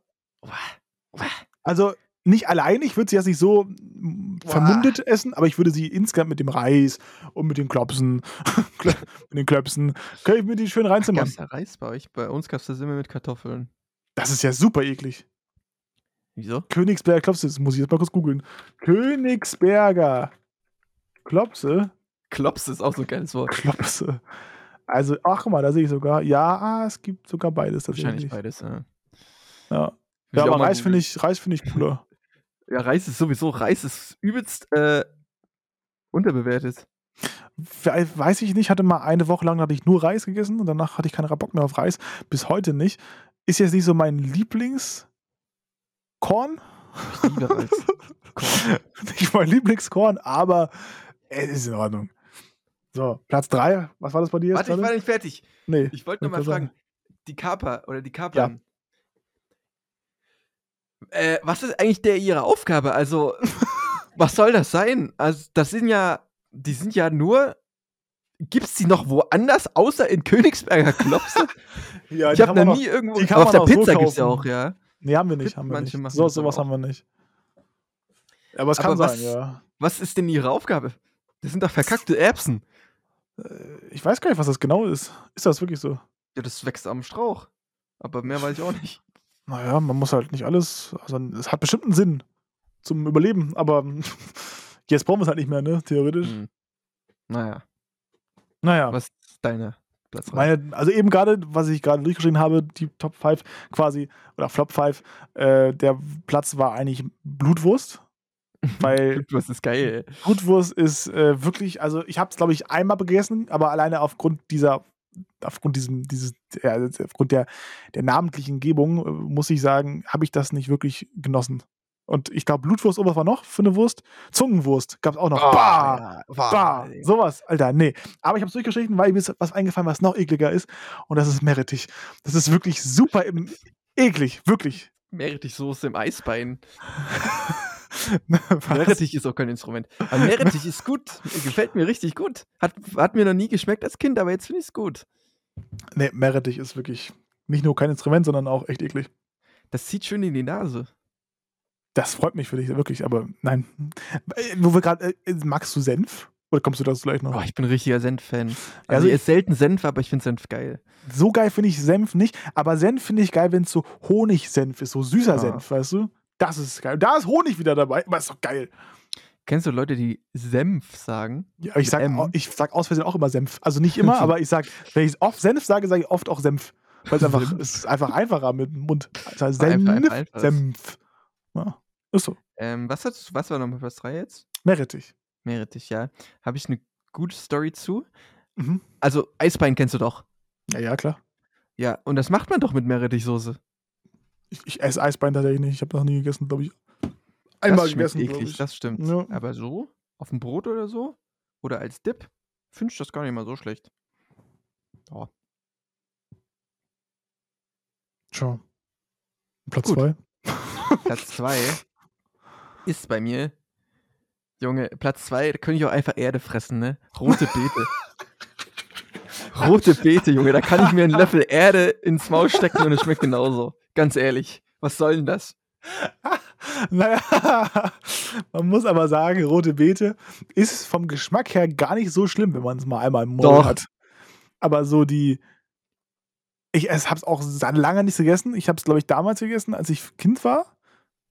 Speaker 2: also nicht allein, ich würde sie jetzt nicht so mm, vermundet essen, aber ich würde sie insgesamt mit dem Reis und mit den Klopsen, *laughs* mit den Klöpsen, könnte ich mir die schön reinzimmern.
Speaker 1: Gab's da Reis bei euch? Bei uns gab es das immer mit Kartoffeln.
Speaker 2: Das ist ja super eklig.
Speaker 1: Wieso?
Speaker 2: Königsberger Klopse, das muss ich jetzt mal kurz googeln. Königsberger Klopse,
Speaker 1: Klops ist auch so ein geiles Wort.
Speaker 2: Klopse. Also, ach guck mal, da sehe ich sogar, ja, es gibt sogar beides
Speaker 1: Wahrscheinlich
Speaker 2: tatsächlich.
Speaker 1: beides. Ja,
Speaker 2: Ja, ja aber
Speaker 1: mal
Speaker 2: Reis finde ich, Reis finde ich cooler. *laughs*
Speaker 1: Ja, Reis ist sowieso, Reis ist übelst äh, unterbewertet.
Speaker 2: We- Weiß ich nicht, hatte mal eine Woche lang hatte ich nur Reis gegessen und danach hatte ich keinen Bock mehr auf Reis. Bis heute nicht. Ist jetzt nicht so mein Lieblingskorn.
Speaker 1: Ich liebe Reis. Korn. *laughs*
Speaker 2: nicht mein Lieblingskorn, aber es ist in Ordnung. So, Platz 3. Was war das bei dir jetzt?
Speaker 1: Warte, ich war nicht fertig.
Speaker 2: nee.
Speaker 1: Ich wollte noch mal fragen, die Kaper oder die Kapern. Äh, was ist eigentlich der ihre Aufgabe? Also, *laughs* was soll das sein? Also, das sind ja, die sind ja nur. Gibt's die noch woanders außer in Königsberger Klopse? *laughs*
Speaker 2: Ja,
Speaker 1: ich habe noch nie irgendwo.
Speaker 2: die kann
Speaker 1: Aber auf der
Speaker 2: auch so
Speaker 1: Pizza gibt's ja auch, ja.
Speaker 2: Nee, haben wir nicht. Haben wir
Speaker 1: manche
Speaker 2: nicht. So, sowas haben wir nicht. Aber es
Speaker 1: Aber
Speaker 2: kann
Speaker 1: was-
Speaker 2: sein, ja.
Speaker 1: Was ist denn ihre Aufgabe? Das sind doch verkackte Erbsen.
Speaker 2: Äh, Ich weiß gar nicht, was das genau ist. Ist das wirklich so?
Speaker 1: Ja, das wächst am Strauch. Aber mehr weiß ich auch nicht.
Speaker 2: Naja, man muss halt nicht alles. Also, es hat bestimmt einen Sinn zum Überleben, aber *laughs* jetzt brauchen wir es halt nicht mehr, ne? Theoretisch.
Speaker 1: Hm. Naja,
Speaker 2: Naja.
Speaker 1: was ist deine Platz?
Speaker 2: Meine, also eben gerade, was ich gerade durchgeschrieben habe, die Top 5 quasi, oder Flop 5, äh, der Platz war eigentlich Blutwurst. *laughs* Weil
Speaker 1: Was ist geil.
Speaker 2: Blutwurst ist äh, wirklich, also ich habe es, glaube ich, einmal gegessen, aber alleine aufgrund dieser, aufgrund diesem, dieses, ja, aufgrund der, der namentlichen Gebung, äh, muss ich sagen, habe ich das nicht wirklich genossen. Und ich glaube, Blutwurst, was war noch für eine Wurst? Zungenwurst gab es auch noch.
Speaker 1: Oh,
Speaker 2: bah!
Speaker 1: bah,
Speaker 2: Bah, sowas, Alter, nee. Aber ich habe es durchgestrichen, weil mir ist was eingefallen, was noch ekliger ist. Und das ist Meerrettich. Das ist wirklich super im, eklig, wirklich. *laughs*
Speaker 1: Meerrettichsoße im Eisbein. *laughs* *laughs* Meerrettich ist auch kein Instrument. Aber Meerrettich ist gut. Gefällt mir richtig gut. Hat, hat mir noch nie geschmeckt als Kind, aber jetzt finde ich es gut.
Speaker 2: Nee, Meerrettich ist wirklich nicht nur kein Instrument, sondern auch echt eklig.
Speaker 1: Das zieht schön in die Nase.
Speaker 2: Das freut mich für dich, wirklich, aber nein. Äh, Wo wir gerade, äh, magst du Senf? Oder kommst du dazu gleich noch?
Speaker 1: Oh, ich bin ein richtiger Senf-Fan. Also,
Speaker 2: Also
Speaker 1: ich esse selten Senf, aber ich finde Senf geil.
Speaker 2: So geil finde ich Senf nicht, aber Senf finde ich geil, wenn es so Honigsenf ist, so süßer
Speaker 1: Ah.
Speaker 2: Senf, weißt du? Das ist geil. Da ist Honig wieder dabei, aber ist doch geil.
Speaker 1: Kennst du Leute, die Senf sagen?
Speaker 2: Ja, ich sag,
Speaker 1: M.
Speaker 2: ich sag aus Versehen auch immer Senf. Also nicht immer, *laughs* aber ich sag, wenn ich oft Senf sage, sage ich oft auch Senf. Weil es einfach, es ist einfach einfacher mit dem Mund.
Speaker 1: Einfach,
Speaker 2: Senf,
Speaker 1: einfach, einfach.
Speaker 2: Senf. Ja, ist so.
Speaker 1: Ähm, was, hat, was war nochmal Platz 3 jetzt?
Speaker 2: Meerrettich.
Speaker 1: Meerrettich, ja. Habe ich eine gute Story zu.
Speaker 2: Mhm.
Speaker 1: Also, Eisbein kennst du doch.
Speaker 2: Ja, ja, klar.
Speaker 1: Ja, und das macht man doch mit Meerrettichsoße.
Speaker 2: Ich, ich esse Eisbein tatsächlich nicht. Ich habe noch nie gegessen, glaube ich.
Speaker 1: Das
Speaker 2: Einmal
Speaker 1: schmeckt
Speaker 2: gegessen,
Speaker 1: eklig,
Speaker 2: ich.
Speaker 1: das stimmt.
Speaker 2: Ja.
Speaker 1: Aber so, auf dem Brot oder so, oder als Dip, finde ich das gar nicht mal so schlecht. Oh.
Speaker 2: Ciao. *laughs* *laughs* Platz zwei.
Speaker 1: Platz 2 ist bei mir, Junge, Platz 2, da könnte ich auch einfach Erde fressen, ne? Rote Beete. *laughs* Rote Beete, Junge, da kann ich mir einen Löffel Erde ins Maul stecken und es schmeckt genauso. Ganz ehrlich, was soll denn das? *laughs*
Speaker 2: Naja, *laughs* man muss aber sagen, rote Beete ist vom Geschmack her gar nicht so schlimm, wenn man es mal einmal im Mund hat. Aber so die. Ich habe es auch seit lange nicht gegessen. Ich habe es, glaube ich, damals gegessen, als ich Kind war.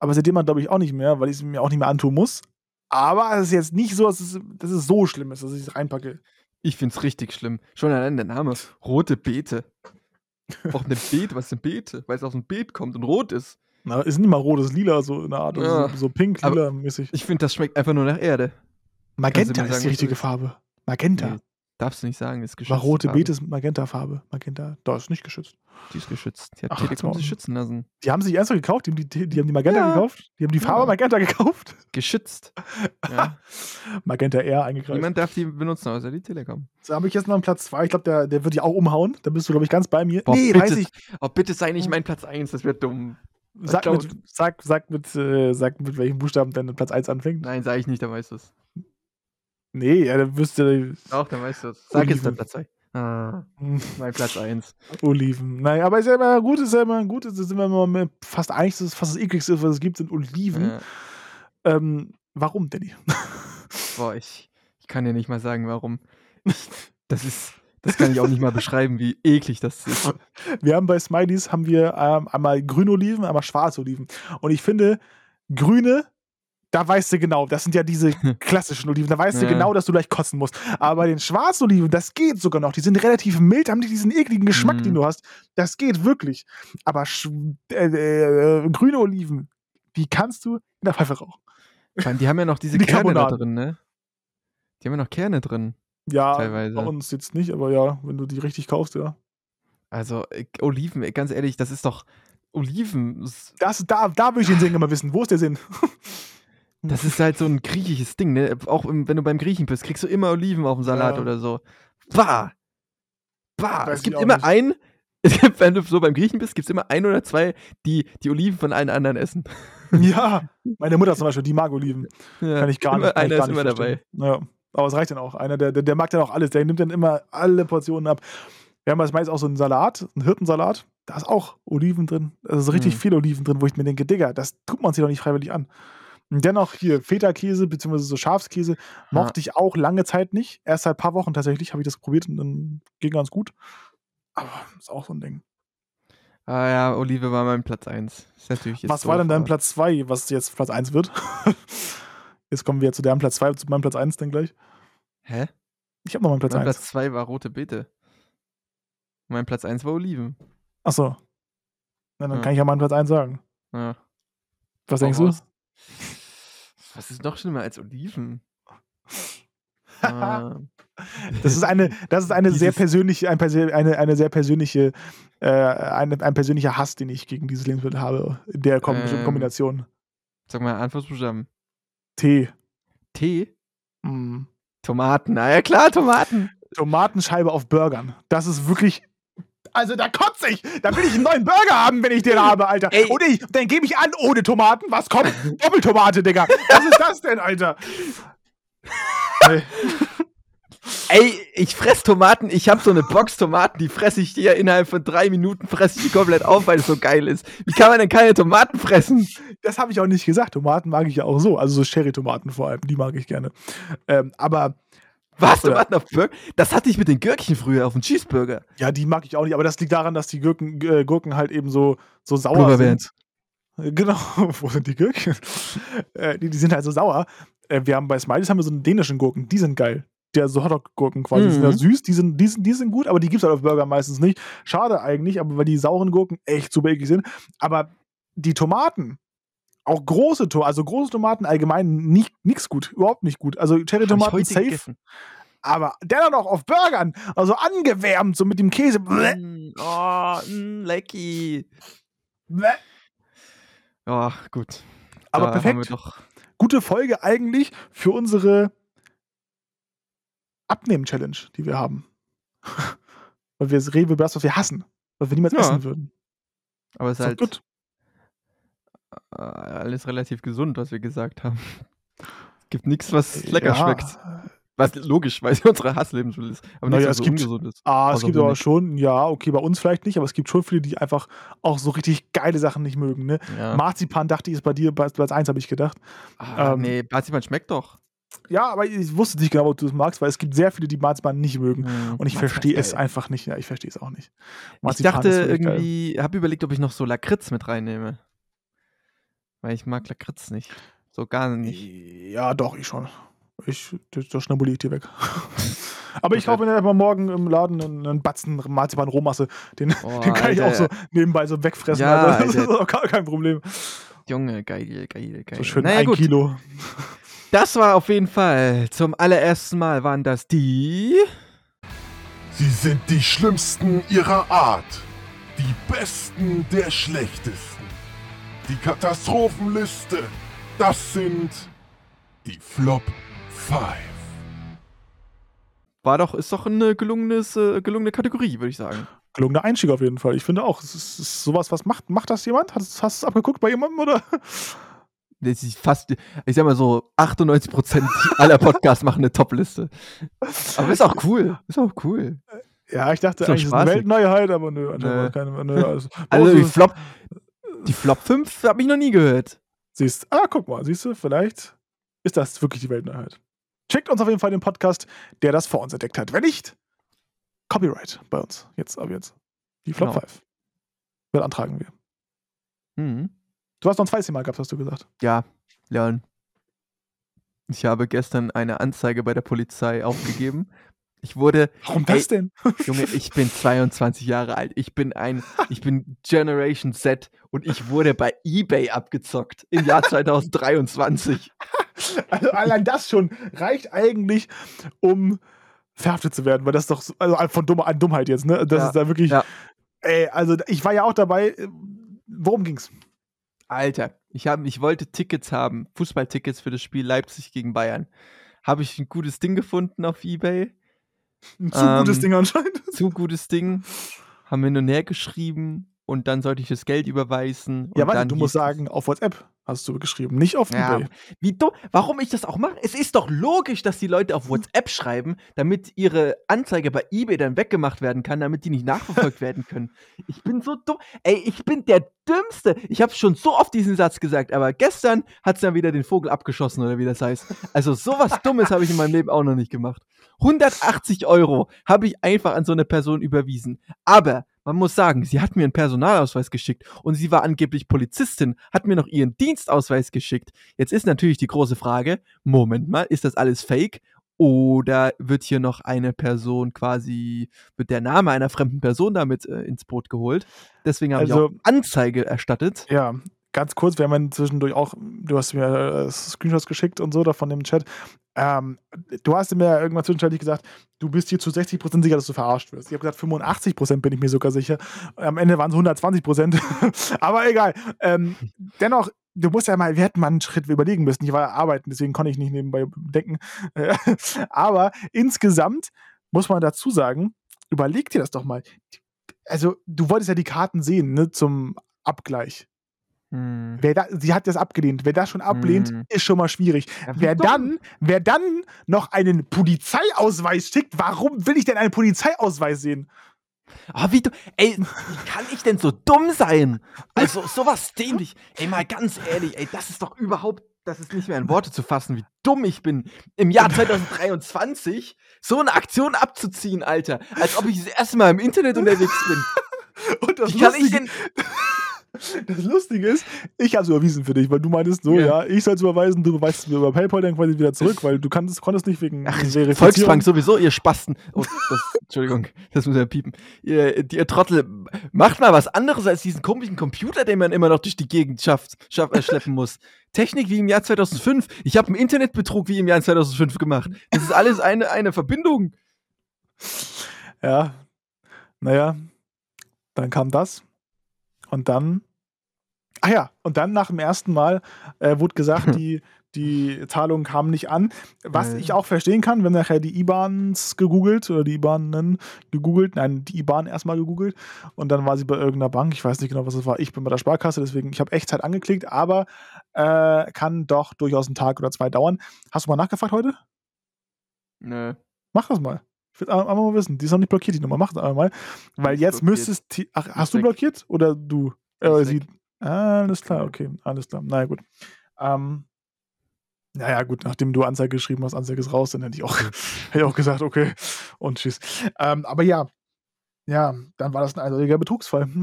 Speaker 2: Aber seitdem man, glaube ich, auch nicht mehr, weil ich es mir auch nicht mehr antun muss. Aber es ist jetzt nicht so, dass es, dass es so schlimm ist, dass ich es reinpacke.
Speaker 1: Ich find's richtig schlimm. Schon allein der Name. Rote Beete. Auch eine Beete, was ist eine Beete? Weil es aus dem Beet kommt und rot ist.
Speaker 2: Na, ist nicht mal rot, ist lila, so in der Art.
Speaker 1: Ja.
Speaker 2: so, so pink,
Speaker 1: Aber-
Speaker 2: lila mäßig.
Speaker 1: Ich finde, das schmeckt einfach nur nach Erde.
Speaker 2: Magenta ist die richtige? Farbe. Magenta.
Speaker 1: Nee, darfst du nicht sagen, ist geschützt.
Speaker 2: Aber rote Beete ist Magenta-Farbe. Magenta, da ist nicht geschützt.
Speaker 1: Die ist geschützt. Die hat
Speaker 2: Ach,
Speaker 1: Telekom sich schützen lassen.
Speaker 2: Die haben sich ernsthaft gekauft, die haben die, die, haben die Magenta
Speaker 1: Ja.
Speaker 2: gekauft. Die haben die Farbe
Speaker 1: Ja.
Speaker 2: Magenta gekauft.
Speaker 1: Geschützt. *laughs* Ja.
Speaker 2: Magenta R eingegriffen.
Speaker 1: Niemand darf die benutzen, außer die Telekom.
Speaker 2: So habe ich jetzt noch einen Platz 2. Ich glaube, der, der wird dich auch umhauen. Da bist du, glaube ich, ganz bei mir.
Speaker 1: Boah,
Speaker 2: nee,
Speaker 1: bitte.
Speaker 2: weiß ich.
Speaker 1: Oh, bitte sei nicht mein Platz 1, das wird dumm.
Speaker 2: Sag,
Speaker 1: glaub-
Speaker 2: mit, sag, sag, mit, äh, sag mit welchem Buchstaben dein Platz 1 anfängt.
Speaker 1: Nein, sag ich nicht, dann weißt du es.
Speaker 2: Nee, ja, dann wüsste
Speaker 1: Doch, dann weißt du es. Sag jetzt dein Platz 2. Ah, *laughs* mein Platz 1.
Speaker 2: Oliven. Naja, aber ist ja immer gut, ist ja immer gut. Wir immer mit fast eigentlich das ist fast das ekligste, was es gibt, sind Oliven.
Speaker 1: Ja.
Speaker 2: Ähm, warum, Danny? *laughs*
Speaker 1: Boah, ich, ich kann dir nicht mal sagen, warum. Das ist, das kann ich auch nicht mal beschreiben, wie eklig das ist.
Speaker 2: Wir haben bei Smileys haben wir ähm, einmal grüne Oliven, einmal schwarze Oliven. Und ich finde, grüne, da weißt du genau, das sind ja diese *laughs* klassischen Oliven, da weißt du
Speaker 1: Ja.
Speaker 2: genau, dass du gleich kotzen musst. Aber bei den schwarzen Oliven, das geht sogar noch. Die sind relativ mild, haben nicht diesen ekligen Geschmack,
Speaker 1: Mhm.
Speaker 2: den du hast. Das geht wirklich. Aber sch- äh, äh, grüne Oliven, die kannst du in der Pfeife rauchen.
Speaker 1: Die haben ja noch diese *laughs*
Speaker 2: Die
Speaker 1: Kerne da drin, ne? Die haben ja noch Kerne drin.
Speaker 2: Ja,
Speaker 1: Teilweise.
Speaker 2: bei uns jetzt nicht, aber ja, wenn du die richtig kaufst, ja.
Speaker 1: Also, äh, Oliven, ey, ganz ehrlich, das ist doch. Oliven,
Speaker 2: Das, da, da will ich den Sinn immer wissen. Wo ist der Sinn? *laughs*
Speaker 1: das ist halt so ein griechisches Ding, ne? Auch im, wenn du beim Griechen bist, kriegst du immer Oliven auf dem Salat
Speaker 2: Ja.
Speaker 1: oder so. Bah! Bah!
Speaker 2: Weiß
Speaker 1: Es gibt
Speaker 2: auch
Speaker 1: immer
Speaker 2: nicht.
Speaker 1: einen, *laughs* gibt, wenn du so beim Griechen bist, gibt es immer ein oder zwei, die die Oliven von allen anderen essen.
Speaker 2: ja, meine Mutter zum Beispiel, die mag Oliven.
Speaker 1: Ja,
Speaker 2: Kann ich gar
Speaker 1: immer
Speaker 2: nicht.
Speaker 1: Einer
Speaker 2: gar
Speaker 1: ist
Speaker 2: nicht
Speaker 1: immer
Speaker 2: verstehen.
Speaker 1: dabei.
Speaker 2: Ja, aber es reicht dann auch. Einer, der, der, der mag dann auch alles. Der nimmt dann immer alle Portionen ab. Wir haben als meist auch so einen Salat, einen Hirtensalat. Da ist auch Oliven drin. Da ist richtig
Speaker 1: Mhm.
Speaker 2: viel Oliven drin, wo ich mir denke, Digga, das tut man sich doch nicht freiwillig an. Und dennoch hier Feta-Käse bzw. so Schafskäse mochte ich auch lange Zeit nicht. Erst seit ein paar Wochen tatsächlich habe ich das probiert und dann ging ganz gut. Aber ist auch so ein Ding.
Speaker 1: Ah ja, Olive war mein Platz 1. Ist natürlich jetzt
Speaker 2: Was war denn dein Platz 2, was jetzt Platz 1 wird? *laughs* jetzt kommen wir zu deinem Platz 2, zu meinem Platz 1 dann gleich.
Speaker 1: Hä?
Speaker 2: Ich habe noch meinen Platz
Speaker 1: mein
Speaker 2: 1.
Speaker 1: Platz 2 war rote Beete. Mein Platz 1 war Oliven.
Speaker 2: Achso. Na, dann
Speaker 1: Ja.
Speaker 2: kann ich ja meinen Platz 1 sagen.
Speaker 1: Ja.
Speaker 2: Was denkst du?
Speaker 1: Was ist noch schlimmer als Oliven? Ah, *laughs*
Speaker 2: Das ist eine, das ist eine sehr persönliche, ein, eine, eine sehr persönliche, äh, eine, ein persönlicher Hass, den ich gegen dieses Lebensmittel habe. In der Kom
Speaker 1: Ähm.
Speaker 2: Kombination.
Speaker 1: Sag mal, Antwortbuchstaben.
Speaker 2: Tee.
Speaker 1: Tee?
Speaker 2: Mm.
Speaker 1: Tomaten. Na ja, klar, Tomaten.
Speaker 2: Tomatenscheibe auf Burgern. Das ist wirklich. Also da kotze ich. Da will ich einen neuen Burger haben, wenn ich den habe, Alter.
Speaker 1: Ey.
Speaker 2: Und ich, dann gebe ich an, ohne Tomaten. Was kommt? *laughs* Doppeltomate, Digga. Was ist das denn, Alter?
Speaker 1: Ey, ich fress Tomaten. Ich habe so eine Box Tomaten, die fresse ich dir innerhalb von drei Minuten, fresse ich die komplett auf, weil es so geil ist. Wie kann man denn keine Tomaten fressen?
Speaker 2: Das habe ich auch nicht gesagt. Tomaten mag ich ja auch so. Also so Cherry-Tomaten vor allem. Die mag ich gerne. Ähm, aber
Speaker 1: Was,
Speaker 2: Oder-
Speaker 1: auf Burger? Das hatte ich mit den Gürkchen früher auf dem Cheeseburger.
Speaker 2: ja, die mag ich auch nicht. Aber das liegt daran, dass die Gurken, äh, Gurken halt eben so, so sauer sind. Äh, Genau. *laughs* Wo sind die Gurken? *laughs* äh, die, die sind halt so sauer. Äh, wir haben bei Smileys haben wir so einen dänischen Gurken. Die sind geil. Der so Hotdog-Gurken quasi. Die sind ja
Speaker 1: Mhm.
Speaker 2: süß. Die sind, die, sind, die sind gut, aber die gibt es halt auf Burger meistens nicht. Schade eigentlich, aber weil die sauren Gurken echt super eklig sind. Aber die Tomaten, auch große Tomaten, also große Tomaten allgemein nicht nichts gut, überhaupt nicht gut. Also Cherry-Tomaten
Speaker 1: heute
Speaker 2: safe,
Speaker 1: gegessen.
Speaker 2: aber dennoch noch auf Burgern, also angewärmt, so mit dem Käse.
Speaker 1: Mm, oh, mm, lecky.
Speaker 2: bleh.
Speaker 1: Ja, gut.
Speaker 2: Aber
Speaker 1: Da
Speaker 2: perfekt. Gute Folge eigentlich für unsere Abnehmen-Challenge, die wir haben. *laughs* Weil wir reden über das, was wir hassen, was wir niemals
Speaker 1: Ja.
Speaker 2: essen würden.
Speaker 1: aber es
Speaker 2: Ist
Speaker 1: halt äh, alles relativ gesund, was wir gesagt haben. Es gibt nichts, was lecker
Speaker 2: Ja.
Speaker 1: schmeckt. Was logisch, weil es *laughs* unsere Hasslebensmittel ist. Aber
Speaker 2: Naja,
Speaker 1: nichts, was
Speaker 2: es
Speaker 1: so
Speaker 2: gibt-
Speaker 1: ungesund ist.
Speaker 2: Ah, es gibt aber
Speaker 1: Honig.
Speaker 2: schon, ja, okay, bei uns vielleicht nicht, aber es gibt schon viele, die einfach auch so richtig geile Sachen nicht mögen. Ne?
Speaker 1: Ja.
Speaker 2: Marzipan dachte ich, ist bei dir Platz Platz 1, habe ich gedacht.
Speaker 1: Ah,
Speaker 2: ähm,
Speaker 1: nee, Marzipan schmeckt doch.
Speaker 2: Ja, aber ich wusste nicht genau, ob du es magst, weil es gibt sehr viele, die Marzipan nicht mögen.
Speaker 1: Mm,
Speaker 2: Und ich verstehe es einfach nicht. Ja, ich verstehe es auch nicht.
Speaker 1: Ich
Speaker 2: Marzipan
Speaker 1: dachte
Speaker 2: wirklich geil.
Speaker 1: irgendwie, habe überlegt, ob ich noch so Lakritz mit reinnehme. Weil ich mag Lakritz nicht. So gar nicht.
Speaker 2: Ja, doch, ich schon. Ich, das, das schnabuliere ich dir weg. *laughs* Aber ich kaufe mir einfach morgen im Laden einen, einen Batzen Marzipan-Rohmasse. Den,
Speaker 1: Oh,
Speaker 2: den kann ich auch so
Speaker 1: Alter.
Speaker 2: nebenbei so wegfressen.
Speaker 1: Ja,
Speaker 2: Alter. Das ist
Speaker 1: Alter.
Speaker 2: auch gar kein Problem.
Speaker 1: Junge, geil, geil, geil.
Speaker 2: So schön
Speaker 1: naja,
Speaker 2: ein
Speaker 1: gut.
Speaker 2: Kilo.
Speaker 1: Das war auf jeden Fall zum allerersten Mal waren das die.
Speaker 3: Sie sind die schlimmsten ihrer Art. Die besten der schlechtesten. Die Katastrophenliste. Das sind die Flop 5.
Speaker 1: War doch, ist doch eine gelungenes, äh, gelungene Kategorie, würde ich sagen.
Speaker 2: Gelungener Einstieg auf jeden Fall. Ich finde auch, es ist, ist sowas, was macht, macht das jemand? Hast, hast du es abgeguckt bei jemandem oder? *laughs*
Speaker 1: Das ist fast, ich sag mal so, 98% aller Podcasts machen eine Top-Liste. Aber ist auch cool. Ist auch cool.
Speaker 2: Ja, ich dachte eigentlich, es ist eine. Weltneuheit, aber nö,
Speaker 1: Nö.
Speaker 2: keine. Nö, also,
Speaker 1: Also die Flop, die Flop 5 habe ich noch nie gehört.
Speaker 2: Siehst, ah, guck mal, siehst du, vielleicht ist das wirklich die Weltneuheit. Schickt uns auf jeden Fall den Podcast, der das vor uns entdeckt hat. Wenn nicht, Copyright bei uns. Jetzt, ab jetzt. Die Flop
Speaker 1: Genau.
Speaker 2: 5. Beantragen wir.
Speaker 1: Mhm.
Speaker 2: Du hast noch ein zweites Thema gehabt, hast du gesagt.
Speaker 1: Ja, Leon. Ich habe gestern eine Anzeige bei der Polizei aufgegeben. Ich wurde,
Speaker 2: Warum das
Speaker 1: Ey.
Speaker 2: denn? *laughs*
Speaker 1: Junge, ich bin 22 Jahre alt. Ich bin ein, ich bin Generation Z und ich wurde bei eBay abgezockt im Jahr *laughs* 2023.
Speaker 2: Also allein das schon reicht eigentlich, um verhaftet zu werden, weil das doch so, also von Dumm, an Dummheit jetzt, ne? Das
Speaker 1: Ja,
Speaker 2: ist da wirklich.
Speaker 1: ja.
Speaker 2: Ey, also ich war ja auch dabei. Worum ging's?
Speaker 1: Alter, ich, hab, ich wollte Tickets haben, Fußballtickets für das Spiel Leipzig gegen Bayern. Habe ich ein gutes Ding gefunden auf eBay.
Speaker 2: Ein zu gutes
Speaker 1: Ähm,
Speaker 2: Ding anscheinend.
Speaker 1: Zu gutes Ding. Haben wir nur näher geschrieben und dann sollte ich das Geld überweisen.
Speaker 2: Ja, warte, du musst sagen, auf WhatsApp hast du geschrieben, nicht auf
Speaker 1: Ja,
Speaker 2: eBay.
Speaker 1: wie dumm. Warum ich das auch mache? Es ist doch logisch, dass die Leute auf WhatsApp schreiben, damit ihre Anzeige bei eBay dann weggemacht werden kann, damit die nicht nachverfolgt werden können. *laughs* Ich bin so dumm. Ey, ich bin der Dümmste. Ich habe schon so oft diesen Satz gesagt, aber gestern hat es dann wieder den Vogel abgeschossen oder wie das heißt. Also sowas Dummes habe ich in meinem Leben auch noch nicht gemacht. 180 Euro habe ich einfach an so eine Person überwiesen. Aber man muss sagen, sie hat mir einen Personalausweis geschickt und sie war angeblich Polizistin, hat mir noch ihren Dienstausweis geschickt. Jetzt ist natürlich die große Frage, Moment mal, ist das alles fake? Oder wird hier noch eine Person quasi, wird der Name einer fremden Person damit äh, ins Boot geholt? Deswegen habe ich
Speaker 2: Also-
Speaker 1: auch Anzeige erstattet.
Speaker 2: Ja, ganz kurz, wir haben ja zwischendurch auch, du hast mir äh, Screenshots geschickt und so davon im Chat. Ähm, du hast mir ja irgendwann zwischenzeitlich gesagt, du bist hier zu 60% sicher, dass du verarscht wirst. Ich habe gesagt, 85% bin ich mir sogar sicher. Am Ende waren es 120%. Aber egal. Ähm, dennoch, du musst ja mal, wir hätten mal einen Schritt überlegen müssen. Ich war arbeiten, deswegen konnte ich nicht nebenbei denken. *laughs* Aber insgesamt muss man dazu sagen, überleg dir das doch mal. Also, du wolltest ja die Karten sehen, ne, zum Abgleich.
Speaker 1: Hm.
Speaker 2: Wer da, sie hat das abgelehnt. Wer das schon ablehnt,
Speaker 1: Mhm.
Speaker 2: ist schon mal schwierig.
Speaker 1: Ja,
Speaker 2: Wer
Speaker 1: dumm.
Speaker 2: dann, wer dann noch einen Polizeiausweis schickt, warum will ich denn einen Polizeiausweis sehen?
Speaker 1: Ah, wie du. Ey, wie kann ich denn so dumm sein? Also, sowas dämlich. Ey, mal ganz ehrlich, ey, das ist doch überhaupt. Das ist nicht mehr in Worte zu fassen, wie dumm ich bin. Im Jahr 2023 so eine Aktion abzuziehen, Alter. Als ob ich das erste Mal im Internet unterwegs bin. *laughs*
Speaker 2: Und das
Speaker 1: Wie kann ich
Speaker 2: Lustige,
Speaker 1: denn. *laughs*
Speaker 2: das Lustige ist, ich habe es überwiesen für dich, weil du meintest so,
Speaker 1: Ja.
Speaker 2: ja, ich soll es überweisen, du überweist es mir über PayPal dann quasi wieder zurück, weil du kannst, konntest nicht wegen
Speaker 1: Ach. Volksbank sowieso, ihr Spasten. Oh, das, *laughs* Entschuldigung, das muss ja piepen. Ihr, ihr Trottel, macht mal was anderes als diesen komischen Computer, den man immer noch durch die Gegend schafft, schaff, äh, schleppen muss. Technik wie im Jahr 2005. Ich habe einen Internetbetrug wie im Jahr 2005 gemacht. Das ist alles eine, eine Verbindung.
Speaker 2: Ja, naja, dann kam das. Und dann, ah ja, und dann nach dem ersten Mal äh, wurde gesagt, die, die Zahlungen kamen nicht an. Was
Speaker 1: Äh.
Speaker 2: ich auch verstehen kann, wenn nachher die IBANs gegoogelt oder die IBANen gegoogelt, nein, die IBAN erstmal gegoogelt und dann war sie bei irgendeiner Bank, ich weiß nicht genau, was es war. Ich bin bei der Sparkasse, deswegen, ich habe Echtzeit angeklickt, aber äh, kann doch durchaus einen Tag oder zwei dauern. Hast du mal nachgefragt heute?
Speaker 1: Nö.
Speaker 2: Mach das mal. Ich will einmal mal wissen. Die ist noch nicht blockiert, die Nummer. Mach das einmal mal. Weil jetzt
Speaker 1: blockiert.
Speaker 2: müsstest. Ach, hast du blockiert? Oder du? Äh, sie, alles klar, okay. Alles klar. Na ja, gut. Ähm, naja, gut, nachdem du Anzeige geschrieben hast, Anzeige ist raus, dann hätte ich auch, *laughs* hätte ich auch gesagt, okay. Und tschüss. Ähm, aber ja. Ja, dann war das ein eindeutiger Betrugsfall. *laughs*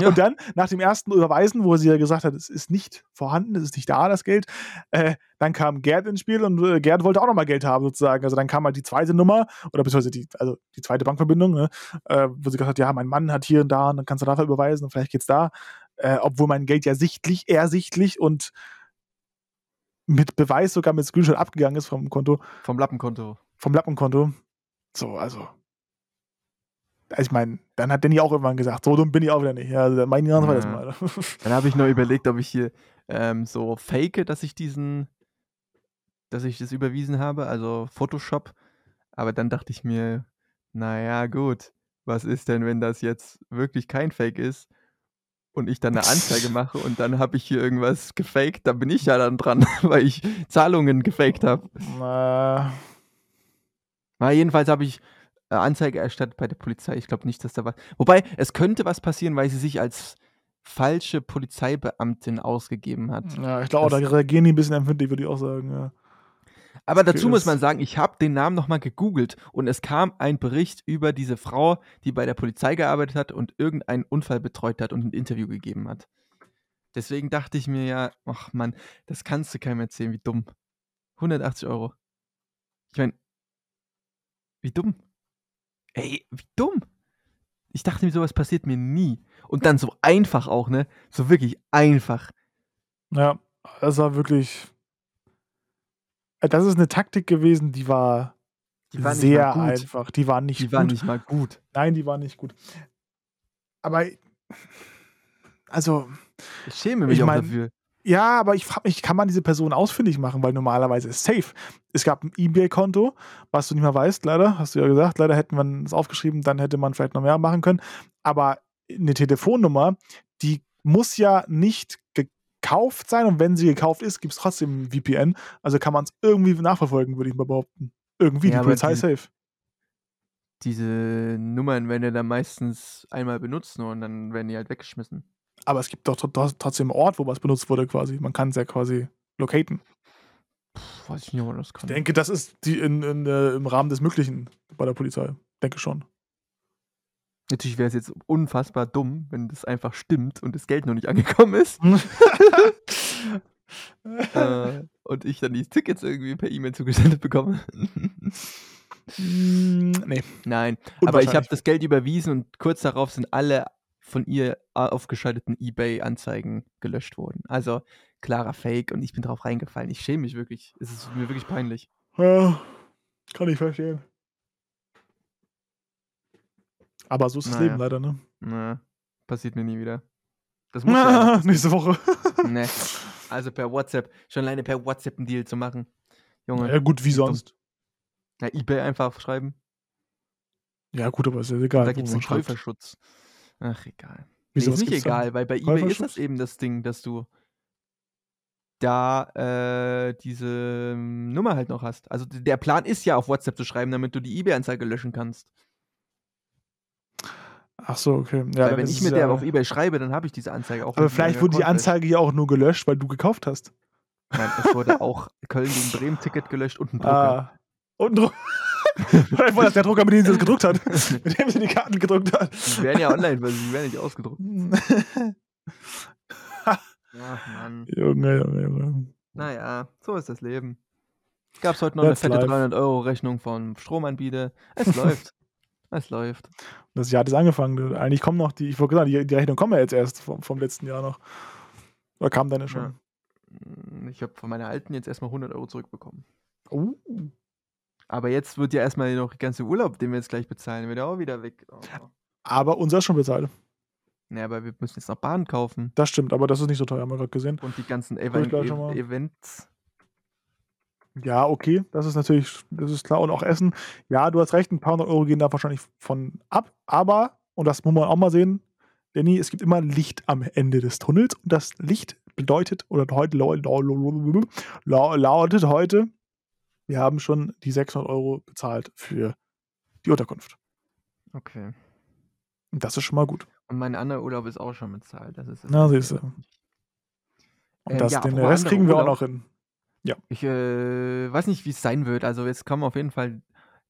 Speaker 1: Ja.
Speaker 2: Und dann, nach dem ersten Überweisen, wo sie ja gesagt hat, es ist nicht vorhanden, es ist nicht da, das Geld, äh, dann kam Gerd ins Spiel und äh, Gerd wollte auch nochmal Geld haben, sozusagen. Also dann kam halt die zweite Nummer, oder beziehungsweise die, also die zweite Bankverbindung, ne, äh, wo sie gesagt hat, ja, mein Mann hat hier und da, und dann kannst du dafür überweisen und vielleicht geht's da. Äh, obwohl mein Geld ja sichtlich, ersichtlich und mit Beweis sogar mit Screenshot abgegangen ist vom Konto,
Speaker 1: Vom Lappenkonto.
Speaker 2: vom Lappenkonto. So, also. Also ich meine, dann hat Danny auch irgendwann gesagt, so dumm bin ich auch wieder nicht. Ja, also Jahr war das
Speaker 1: Ja.
Speaker 2: mal. *laughs*
Speaker 1: Dann habe ich nur überlegt, ob ich hier ähm, so fake, dass ich diesen, dass ich das überwiesen habe, also Photoshop. Aber dann dachte ich mir, naja, gut. was ist denn, wenn das jetzt wirklich kein Fake ist und ich dann eine Anzeige *laughs* mache und dann habe ich hier irgendwas gefaked, da bin ich ja dann dran, *laughs* weil ich Zahlungen gefaked habe.
Speaker 2: Äh,
Speaker 1: jedenfalls habe ich Anzeige erstattet bei der Polizei. Ich glaube nicht, dass da was. Wobei, es könnte was passieren, weil sie sich als falsche Polizeibeamtin ausgegeben hat.
Speaker 2: ja, ich glaube, da reagieren die ein bisschen empfindlich, würde ich auch sagen. Ja.
Speaker 1: Aber dazu muss man sagen, ich habe den Namen nochmal gegoogelt und es kam ein Bericht über diese Frau, die bei der Polizei gearbeitet hat und irgendeinen Unfall betreut hat und ein Interview gegeben hat. Deswegen dachte ich mir ja, ach Mann, das kannst du keinem erzählen, wie dumm. 180 Euro. Ich meine, wie dumm. Ey, wie dumm. Ich dachte mir, sowas passiert mir nie. Und dann so einfach auch, ne? So wirklich einfach.
Speaker 2: Ja, das war wirklich. Äh, Das ist eine Taktik gewesen, die war,
Speaker 1: Die war
Speaker 2: sehr einfach. Die war nicht
Speaker 1: Die
Speaker 2: gut.
Speaker 1: war nicht mal gut.
Speaker 2: Nein, die war nicht gut. Aber also,
Speaker 1: Ich schäme mich
Speaker 2: Ich
Speaker 1: auch
Speaker 2: mein,
Speaker 1: dafür.
Speaker 2: ja, aber ich frage mich, kann man diese Person ausfindig machen, weil normalerweise ist safe. Es gab ein eBay-Konto, was du nicht mehr weißt, leider, hast du ja gesagt. Leider hätten wir es aufgeschrieben, dann hätte man vielleicht noch mehr machen können. Aber eine Telefonnummer, die muss ja nicht gekauft sein und wenn sie gekauft ist, gibt es trotzdem ein VPN. Also kann man es irgendwie nachverfolgen, würde ich mal behaupten. Irgendwie,
Speaker 1: Ja,
Speaker 2: die Polizei
Speaker 1: diese-
Speaker 2: ist safe.
Speaker 1: diese Nummern werden ja dann meistens einmal benutzt nur und dann werden die halt weggeschmissen.
Speaker 2: Aber es gibt doch tr- tr- trotzdem einen Ort, wo was benutzt wurde quasi. Man kann es ja quasi locaten.
Speaker 1: Puh, weiß ich nicht, ob man das kann.
Speaker 2: Ich denke, das ist die in, in, äh, im Rahmen des Möglichen bei der Polizei. Denke schon.
Speaker 1: Natürlich wäre es jetzt unfassbar dumm, wenn das einfach stimmt und das Geld noch nicht *laughs* angekommen ist *laughs* äh, und ich dann die Tickets irgendwie per E-Mail zugesendet bekomme.
Speaker 2: Mm, nee.
Speaker 1: Nein, aber ich habe das Geld überwiesen und kurz darauf sind alle von ihr a- aufgeschalteten eBay-Anzeigen gelöscht worden. Also klarer Fake und ich bin drauf reingefallen. Ich schäme mich wirklich. Es ist mir wirklich peinlich.
Speaker 2: Ja, kann ich verstehen. Aber so ist das
Speaker 1: Naja.
Speaker 2: Leben leider, ne?
Speaker 1: Na, passiert mir nie wieder. Das *laughs* muss ja einfach
Speaker 2: Nächste Woche.
Speaker 1: Nee. Also per WhatsApp, schon alleine per WhatsApp einen Deal zu machen. Junge,
Speaker 2: ja, gut, wie sonst.
Speaker 1: ja, eBay einfach schreiben.
Speaker 2: Ja, gut, aber ist ja egal.
Speaker 1: da gibt es einen. Käuferschutz. Ach, egal.
Speaker 2: Wieso,
Speaker 1: nee, ist nicht
Speaker 2: gibt's da?
Speaker 1: egal, weil bei eBay ist das eben das Ding, dass du da äh, diese ähm, Nummer halt noch hast. Also der Plan ist ja auf WhatsApp zu schreiben, damit du die eBay-Anzeige löschen kannst.
Speaker 2: Ach so, okay. Ja,
Speaker 1: weil wenn ich mit der
Speaker 2: ja,
Speaker 1: auf eBay schreibe, dann habe ich diese Anzeige auch.
Speaker 2: Aber vielleicht wurde die Anzeige ja auch nur gelöscht, weil du gekauft hast.
Speaker 1: Nein, es wurde auch Köln gegen Bremen Ticket gelöscht und ein Drucker.
Speaker 2: Ah. Und ein Druck. vielleicht *laughs* war das der Drucker, mit dem sie das gedruckt hat. mit dem sie die Karten gedruckt hat.
Speaker 1: Die werden ja online, weil sie werden nicht ausgedruckt. *laughs* Ach Mann.
Speaker 2: Junge, Junge, Junge.
Speaker 1: Naja, so ist das Leben. Gab es heute noch
Speaker 2: That's
Speaker 1: eine fette
Speaker 2: life.
Speaker 1: 300-Euro-Rechnung vom Stromanbieter. Es läuft. Es läuft.
Speaker 2: Das Jahr hat jetzt angefangen. Eigentlich kommen noch die, ich wollte sagen, die, die Rechnung kommen ja jetzt erst vom, vom letzten Jahr noch. Oder kam deine schon?
Speaker 1: Ja. Ich habe von meiner alten jetzt erstmal 100 Euro zurückbekommen.
Speaker 2: Uh.
Speaker 1: Aber jetzt wird ja erstmal noch der ganze Urlaub, den wir jetzt gleich bezahlen, wird ja auch wieder weg. Oh.
Speaker 2: Aber unser ist schon bezahlt.
Speaker 1: Ja, aber wir müssen jetzt noch Bahn kaufen.
Speaker 2: Das stimmt, aber das ist nicht so teuer, haben wir gerade gesehen.
Speaker 1: Und die ganzen Event. Events.
Speaker 2: Ja, okay, das ist natürlich, das ist klar. Und auch Essen. Ja, du hast recht, ein paar hundert Euro gehen da wahrscheinlich von ab. Aber, und das muss man auch mal sehen, Danny, es gibt immer Licht am Ende des Tunnels. Und das Licht bedeutet, oder heute lau- lau- lau- lau- lautet heute, wir haben schon die 600 Euro bezahlt für die Unterkunft.
Speaker 1: Okay.
Speaker 2: Und das ist schon mal gut.
Speaker 1: Und mein anderer Urlaub ist auch schon bezahlt. Das ist
Speaker 2: Na, siehst du. Und
Speaker 1: Ähm,
Speaker 2: das,
Speaker 1: ja,
Speaker 2: den Rest kriegen wir auch
Speaker 1: Urlaub.
Speaker 2: noch hin.
Speaker 1: Ich äh, weiß nicht, wie es sein wird. Also jetzt kommen auf jeden Fall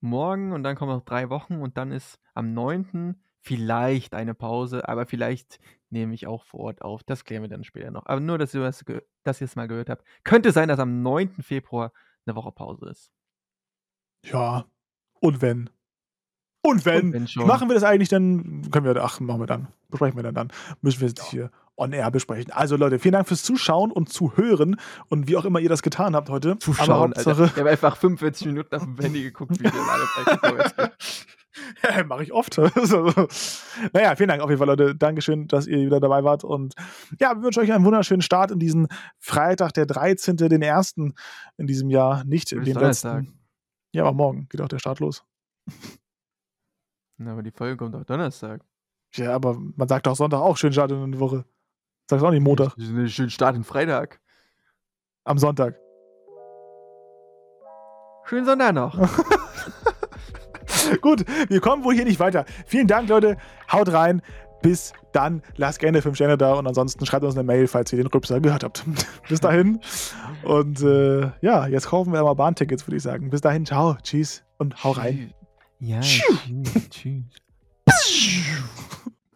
Speaker 1: morgen und dann kommen noch drei Wochen und dann ist am 9. vielleicht eine Pause, aber vielleicht nehme ich auch vor Ort auf. Das klären wir dann später noch. Aber nur, dass ihr das es mal gehört habt. Könnte sein, dass am 9. Februar eine Woche Pause ist.
Speaker 2: Ja. Und wenn. Und wenn.
Speaker 1: Und wenn
Speaker 2: machen wir das eigentlich dann? Können wir, ach, machen wir dann. Besprechen wir dann dann. Müssen wir es nicht hier on air besprechen. Also Leute, vielen Dank fürs Zuschauen und Zuhören und wie auch immer ihr das getan habt heute.
Speaker 1: Zuschauen,
Speaker 2: Aber. Hauptsache,
Speaker 1: Ich habe einfach 45 Minuten auf dem Handy geguckt, wie geht. *laughs*
Speaker 2: ja, mache ich oft. *laughs* Naja, vielen Dank auf jeden Fall, Leute. Dankeschön, dass ihr wieder dabei wart. Und ja, wir wünschen euch einen wunderschönen Start in diesen Freitag, der 13., den ersten in diesem Jahr. Nicht
Speaker 1: Heute
Speaker 2: den
Speaker 1: Donnerstag.
Speaker 2: letzten. Ja, aber morgen geht auch der Start los.
Speaker 1: Na, aber die Folge kommt auch Donnerstag.
Speaker 2: Ja, aber man sagt doch Sonntag auch schön Start in die Woche. Sagst du auch nicht Montag,
Speaker 1: schönen Start in Freitag.
Speaker 2: am Sonntag.
Speaker 1: Schönen Sonntag noch. *laughs*
Speaker 2: Gut, wir kommen wohl hier nicht weiter. Vielen Dank, Leute. Haut rein. Bis dann. Lasst gerne 5 Sterne da und ansonsten schreibt uns eine Mail, falls ihr den Rübser gehört habt. *laughs* Bis dahin. Und äh, ja, jetzt kaufen wir mal Bahntickets, würde ich sagen. Bis dahin, ciao, tschüss und hau rein.
Speaker 1: Ja, tschüss. tschüss. *laughs*